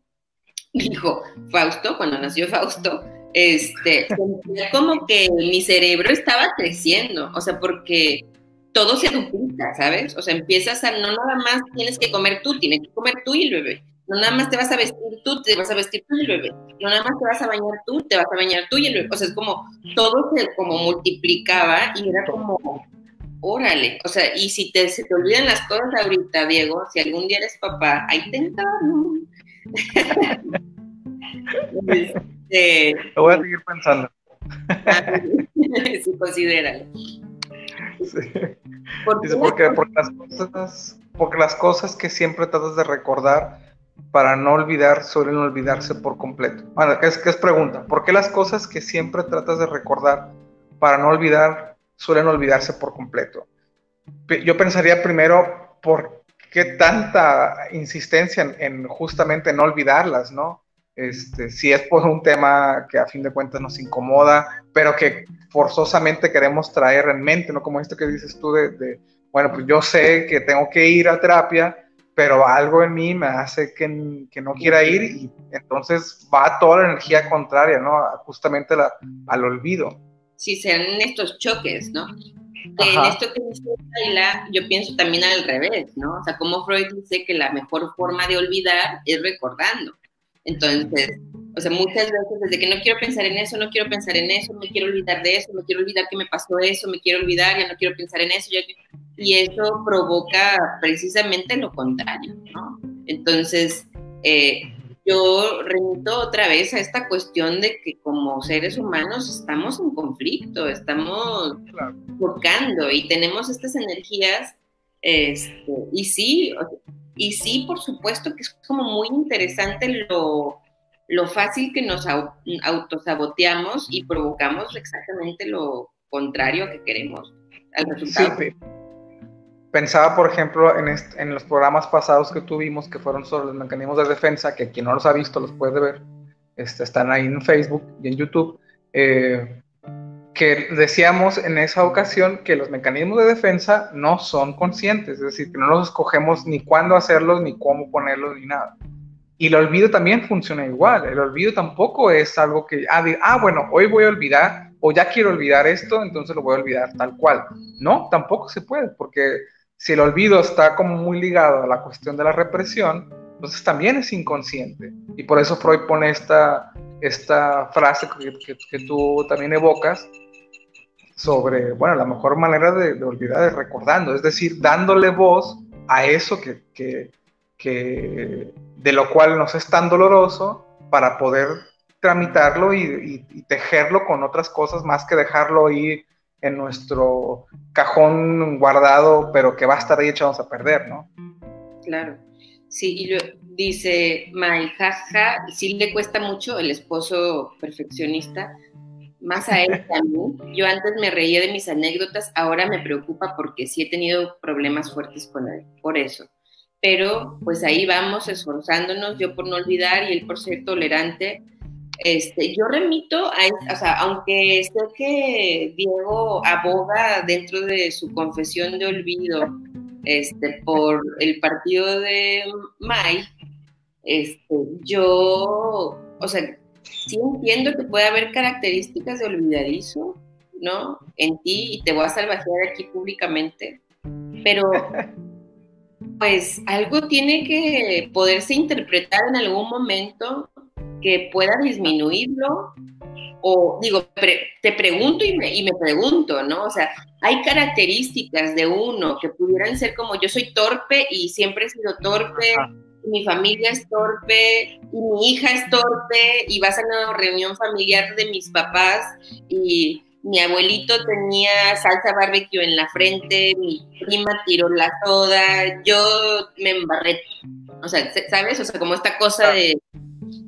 S2: mi hijo Fausto, cuando nació Fausto, este, como que mi cerebro estaba creciendo, o sea, porque todo se duplica, ¿sabes? O sea, empiezas a, no nada más tienes que comer tú, tienes que comer tú y el bebé no nada más te vas a vestir tú, te vas a vestir tú y el bebé. No nada más te vas a bañar tú, te vas a bañar tú y el bebé. O sea, es como todo se como multiplicaba y era como, órale. O sea, y si te, se te olvidan las cosas ahorita, Diego, si algún día eres papá, ahí te
S3: este, Lo voy a seguir pensando.
S2: sí, considéralo.
S3: Sí. porque, porque, las cosas, porque las cosas que siempre tratas de recordar para no olvidar suelen olvidarse por completo? Bueno, ¿qué es, es pregunta? ¿Por qué las cosas que siempre tratas de recordar para no olvidar suelen olvidarse por completo? Yo pensaría primero, ¿por qué tanta insistencia en, justamente no olvidarlas, no? este, si es por un tema que a fin de cuentas nos incomoda, pero que forzosamente queremos traer en mente, ¿no? Como esto que dices tú de, bueno, pues yo sé que tengo que ir a terapia, pero algo en mí me hace que, que no quiera ir y entonces va toda la energía contraria, ¿no? Justamente al olvido.
S2: Sí, sean estos choques, ¿no? en esto que dice Laila, yo pienso también al revés, ¿no? O sea, como Freud dice que la mejor forma de olvidar es recordando. Entonces, o sea, muchas veces desde que no quiero pensar en eso, no quiero pensar en eso, me quiero olvidar de eso, me quiero olvidar que me pasó eso, me quiero olvidar, ya no quiero pensar en eso, y eso provoca precisamente lo contrario, ¿no? Entonces, eh, yo remito otra vez a esta cuestión de que como seres humanos estamos en conflicto, estamos buscando y tenemos estas energías, este, y sí, y sí, por supuesto que es como muy interesante lo, lo fácil que nos autosaboteamos y provocamos exactamente lo contrario que queremos al resultado. Sí,
S3: pensaba, por ejemplo, en, en, los programas pasados que tuvimos, que fueron sobre los mecanismos de defensa, que quien no los ha visto los puede ver, este, están ahí en Facebook y en YouTube, eh, que decíamos en esa ocasión que los mecanismos de defensa no son conscientes, es decir, que no los escogemos ni cuándo hacerlos, ni cómo ponerlos, ni nada. Y el olvido también funciona igual, el olvido tampoco es algo que, ah, ah, bueno, hoy voy a olvidar o ya quiero olvidar esto, entonces lo voy a olvidar tal cual. No, tampoco se puede, porque si el olvido está como muy ligado a la cuestión de la represión, entonces también es inconsciente. Y por eso Freud pone esta, esta frase que, que tú también evocas, sobre, bueno, la mejor manera de, olvidar es recordando, es decir, dándole voz a eso que, que, que, de lo cual nos es tan doloroso para poder tramitarlo y, tejerlo con otras cosas más que dejarlo ahí en nuestro cajón guardado, pero que va a estar ahí echados a perder, ¿no?
S2: Claro. Sí, y dice Mai, jaja, sí le cuesta mucho el esposo perfeccionista más a él que a mí. Yo antes me reía de mis anécdotas, ahora me preocupa porque sí he tenido problemas fuertes con él, por eso. Pero pues ahí vamos esforzándonos, yo por no olvidar y él por ser tolerante. Este, yo remito a, o sea, aunque sé que Diego aboga dentro de su confesión de olvido este, por el partido de May, este, yo, o sea, sí entiendo que puede haber características de olvidadizo, ¿no? En ti y te voy a salvajear aquí públicamente, pero pues algo tiene que poderse interpretar en algún momento que pueda disminuirlo o digo, te pregunto y me, y me, pregunto, ¿no? O sea, hay características de uno que pudieran ser como yo soy torpe y siempre he sido torpe, mi familia es torpe y mi hija es torpe y vas a una reunión familiar de mis papás y mi abuelito tenía salsa barbecue en la frente, mi prima tiró la soda, yo me embarré, o sea, ¿sabes? O sea, como esta cosa de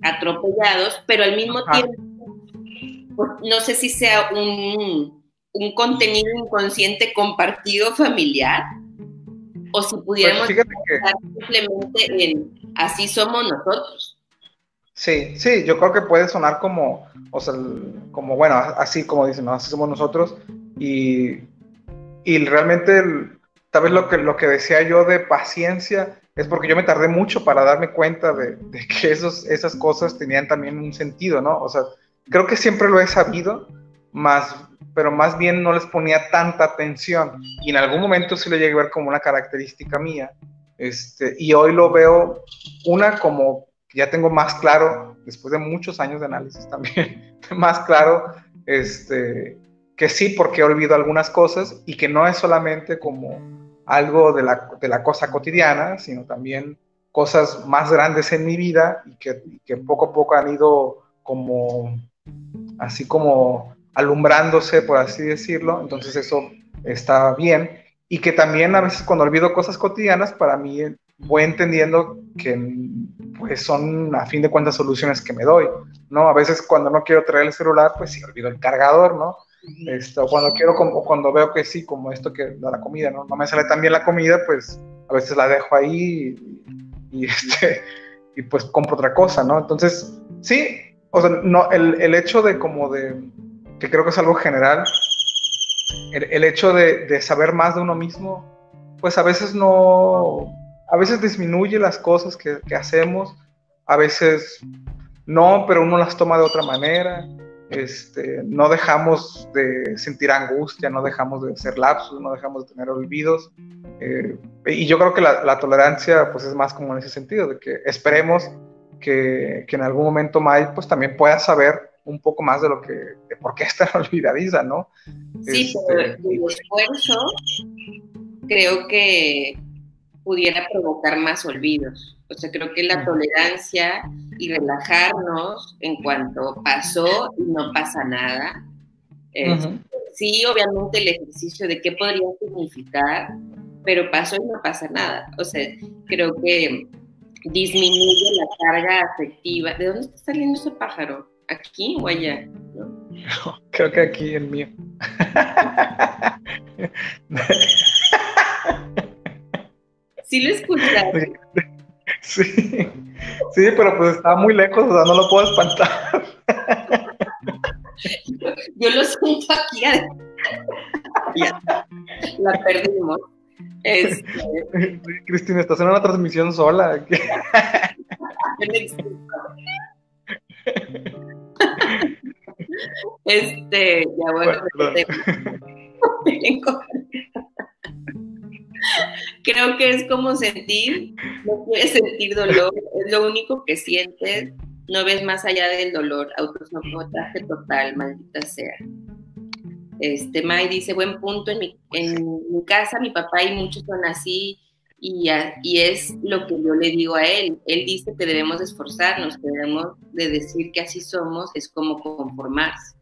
S2: atropellados, pero al mismo tiempo, pues, no sé si sea un, un contenido inconsciente compartido familiar, o si pudiéramos pues simplemente en así somos nosotros.
S3: Sí, sí, yo creo que puede sonar como, o sea, como bueno, así como dicen, ¿no? así somos nosotros. Y, y realmente, tal vez lo que, lo que decía yo de paciencia es porque yo me tardé mucho para darme cuenta de, que esos, esas cosas tenían también un sentido, ¿no? O sea, creo que siempre lo he sabido, más pero más bien no les ponía tanta atención y en algún momento sí lo llegué a ver como una característica mía. Este, y hoy lo veo una como ya tengo más claro, después de muchos años de análisis también, más claro este, que sí, porque he olvidado algunas cosas y que no es solamente como algo de la, de la cosa cotidiana, sino también cosas más grandes en mi vida y que, y que poco a poco han ido como, así como alumbrándose, por así decirlo, entonces eso está bien. Y que también a veces cuando olvido cosas cotidianas, para mí voy entendiendo que pues son a fin de cuentas soluciones que me doy, ¿no? A veces cuando no quiero traer el celular, pues sí, olvido el cargador, ¿no? Esto, cuando quiero, como, cuando veo que sí, como esto que de la comida, ¿no? No me sale tan bien la comida, pues a veces la dejo ahí y, y este, y pues compro otra cosa, ¿no? Entonces, sí, o sea, no, el, el hecho de como de, que creo que es algo general, el, el hecho de, de, saber más de uno mismo, pues a veces no, a veces disminuye las cosas que, que hacemos, a veces no, pero uno las toma de otra manera. Este, no dejamos de sentir angustia, no dejamos de ser lapsos, no dejamos de tener olvidos. Eh, y yo creo que la, la, tolerancia pues es más como en ese sentido, de que esperemos que, que, en algún momento May pues también pueda saber un poco más de lo que, de por qué está olvidadiza, ¿no?
S2: Sí, este, pero el esfuerzo creo que pudiera provocar más olvidos. O sea, creo que la tolerancia y relajarnos en cuanto pasó y no pasa nada. Uh -huh. Sí, obviamente el ejercicio de qué podría significar, pero pasó y no pasa nada. O sea, creo que disminuye la carga afectiva. ¿De dónde está saliendo ese pájaro? ¿Aquí o allá? ¿No?
S3: Creo que aquí el mío.
S2: ¿Sí lo escuchaste?
S3: Sí, sí, pero pues está muy lejos, o sea, no lo puedo espantar.
S2: Yo, yo lo siento aquí. Ya, la perdimos. Este...
S3: Cristina, estás en una transmisión sola.
S2: este, ya bueno, bueno Creo que es como sentir, no puedes sentir dolor, es lo único que sientes, no ves más allá del dolor, autosabotaje total, maldita sea. Este, May dice, buen punto, en mi, en mi casa mi papá y muchos son así, y, es lo que yo le digo a él. Él dice que debemos esforzarnos, que debemos de decir que así somos, es como conformarse.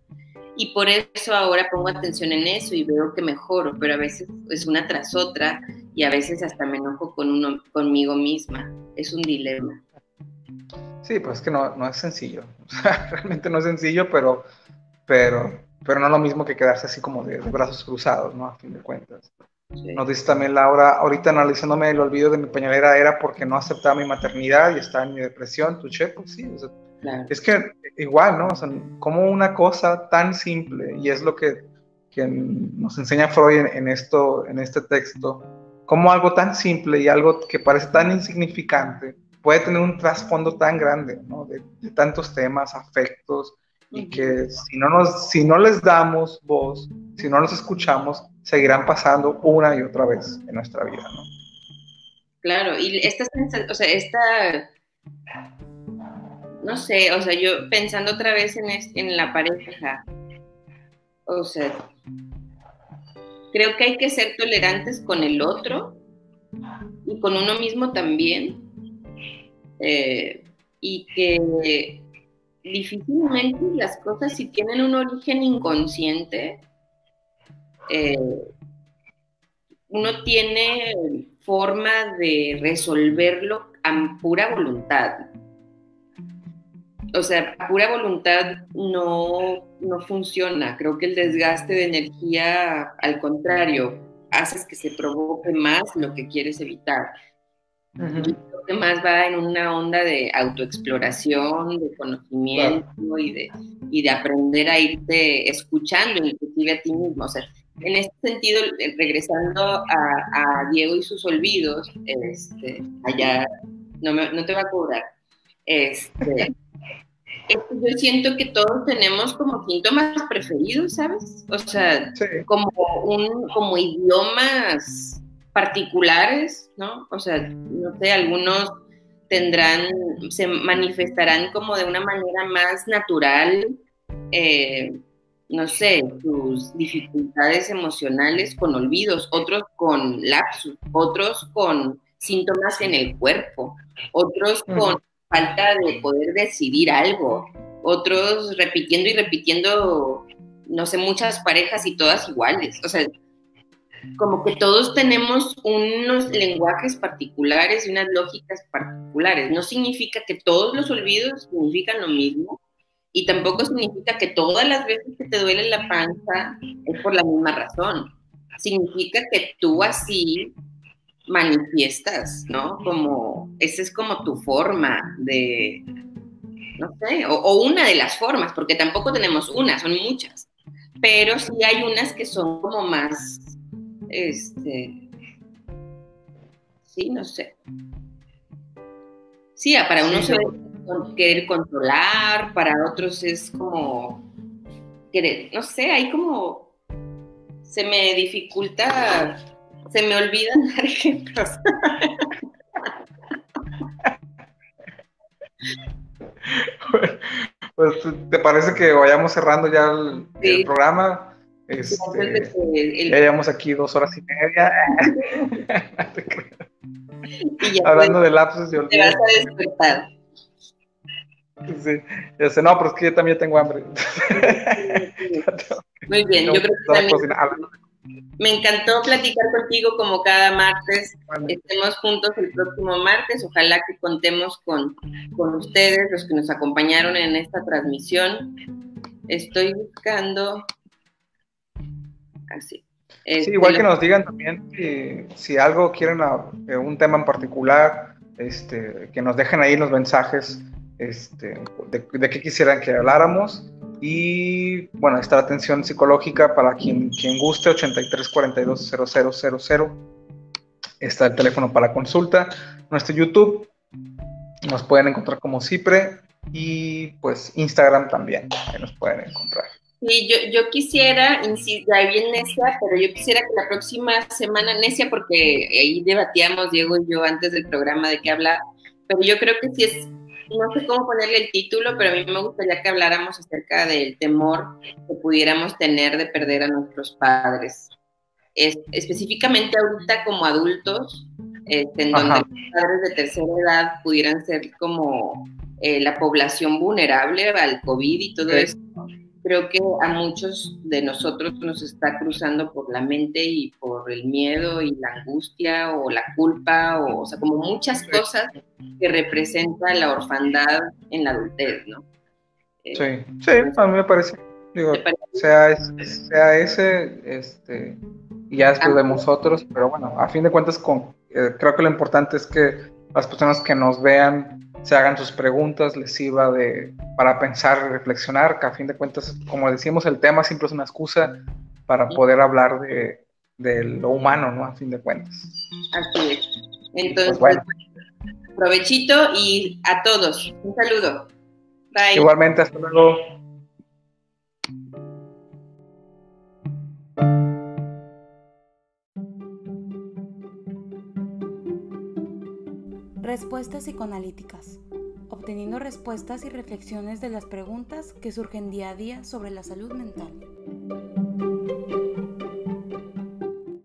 S2: Y por eso ahora pongo atención en eso y veo que mejoro, pero a veces es una tras otra y a veces hasta me enojo con uno, conmigo misma. Es un dilema.
S3: Sí, pues es que no, no es sencillo. realmente no es sencillo, pero, pero, pero no es lo mismo que quedarse así como de, de brazos cruzados, ¿no? A fin de cuentas. Sí. Nos dice también Laura, ahorita analizándome el olvido de mi pañalera era porque no aceptaba mi maternidad y estaba en mi depresión, tu pues sí, o sea, claro. es que igual, ¿no? O sea, como una cosa tan simple, y es lo que, que nos enseña Freud en, en, esto, en este texto, como algo tan simple y algo que parece tan insignificante puede tener un trasfondo tan grande, ¿no? De, de tantos temas, afectos, y que si no, nos, si no les damos voz, si no los escuchamos, seguirán pasando una y otra vez en nuestra vida, ¿no?
S2: Claro, y esta, o sea, esta, no sé, o sea, yo pensando otra vez en, en la pareja, o sea, creo que hay que ser tolerantes con el otro y con uno mismo también, eh, y que difícilmente las cosas si tienen un origen inconsciente, eh, uno tiene forma de resolverlo a pura voluntad. O sea, pura voluntad no, no funciona. Creo que el desgaste de energía, al contrario, haces que se provoque más lo que quieres evitar. Uh -huh. Creo que más va en una onda de autoexploración, de conocimiento y, de, y de aprender a irte escuchando, inclusive a ti mismo. O sea, en este sentido, eh, regresando a, a Diego y sus olvidos, este, allá no, me, no te va a cobrar. Este, yo siento que todos tenemos como síntomas preferidos, ¿sabes? O sea, sí. como, un, como idiomas particulares, ¿no? O sea, no sé, algunos tendrán, se manifestarán como de una manera más natural, eh, no sé, sus dificultades emocionales con olvidos, otros con lapsus, otros con síntomas en el cuerpo, otros con falta de poder decidir algo, otros repitiendo y repitiendo, no sé, muchas parejas y todas iguales. O sea, como que todos tenemos unos lenguajes particulares y unas lógicas particulares. No significa que todos los olvidos significan lo mismo y tampoco significa que todas las veces que te duele la panza es por la misma razón. Significa que tú así manifiestas, ¿no? Como, esa es como tu forma de, no sé, o, una de las formas, porque tampoco tenemos una, son muchas, pero sí hay unas que son como más, este, sí, no sé. Sí, para unos es querer controlar, para otros es como querer, no sé, hay como, se me dificulta, se me olvidan dar ejemplos.
S3: Pues, ¿te parece que vayamos cerrando ya el, programa? Este, ya llevamos aquí dos horas y media. Hablando de lapsos de
S2: Te vas a despertar.
S3: Sí, ya sé, no, pero es que yo también tengo hambre.
S2: Muy bien, yo creo que también me encantó platicar contigo como cada martes. Estemos juntos el próximo martes. Ojalá que contemos con, con ustedes, los que nos acompañaron en esta transmisión. Estoy buscando. Así.
S3: sí, este, igual que nos digan también si algo quieren, eh, un tema en particular, este, que nos dejen ahí los mensajes este, de, de qué quisieran que habláramos y bueno, está la atención psicológica para quien, quien guste, 83 42 0000. Está el teléfono para consulta. Nuestro YouTube nos pueden encontrar como Cipre y pues Instagram también, que nos pueden encontrar.
S2: Sí, yo, yo quisiera, ya bien Necia, pero yo quisiera que la próxima semana, Necia, porque ahí debatíamos Diego y yo antes del programa de qué hablar, pero yo creo que sí es no sé cómo ponerle el título, pero a mí me gustaría que habláramos acerca del temor que pudiéramos tener de perder a nuestros padres. Es, específicamente ahorita como adultos, este, en donde los padres de tercera edad pudieran ser como eh, la población vulnerable al COVID y todo eso creo que a muchos de nosotros nos está cruzando por la mente y por el miedo y la angustia o la culpa, o, sea, como muchas cosas que representa la orfandad en la adultez, ¿no?
S3: sí, eh, sí, a mí me parece. Digo, sea, sea ese, este, y ya después de nosotros, pero bueno, a fin de cuentas, con, eh, creo que lo importante es que las personas que nos vean se hagan sus preguntas, les sirva de, para pensar y reflexionar, que a fin de cuentas, como decíamos, el tema siempre es una excusa para poder hablar de, lo humano, ¿no? A fin de cuentas.
S2: Así es. Entonces, pues provechito y a todos, un saludo.
S3: Bye. Igualmente, hasta luego.
S1: Respuestas psicoanalíticas. Obteniendo respuestas y reflexiones de las preguntas que surgen día a día sobre la salud mental.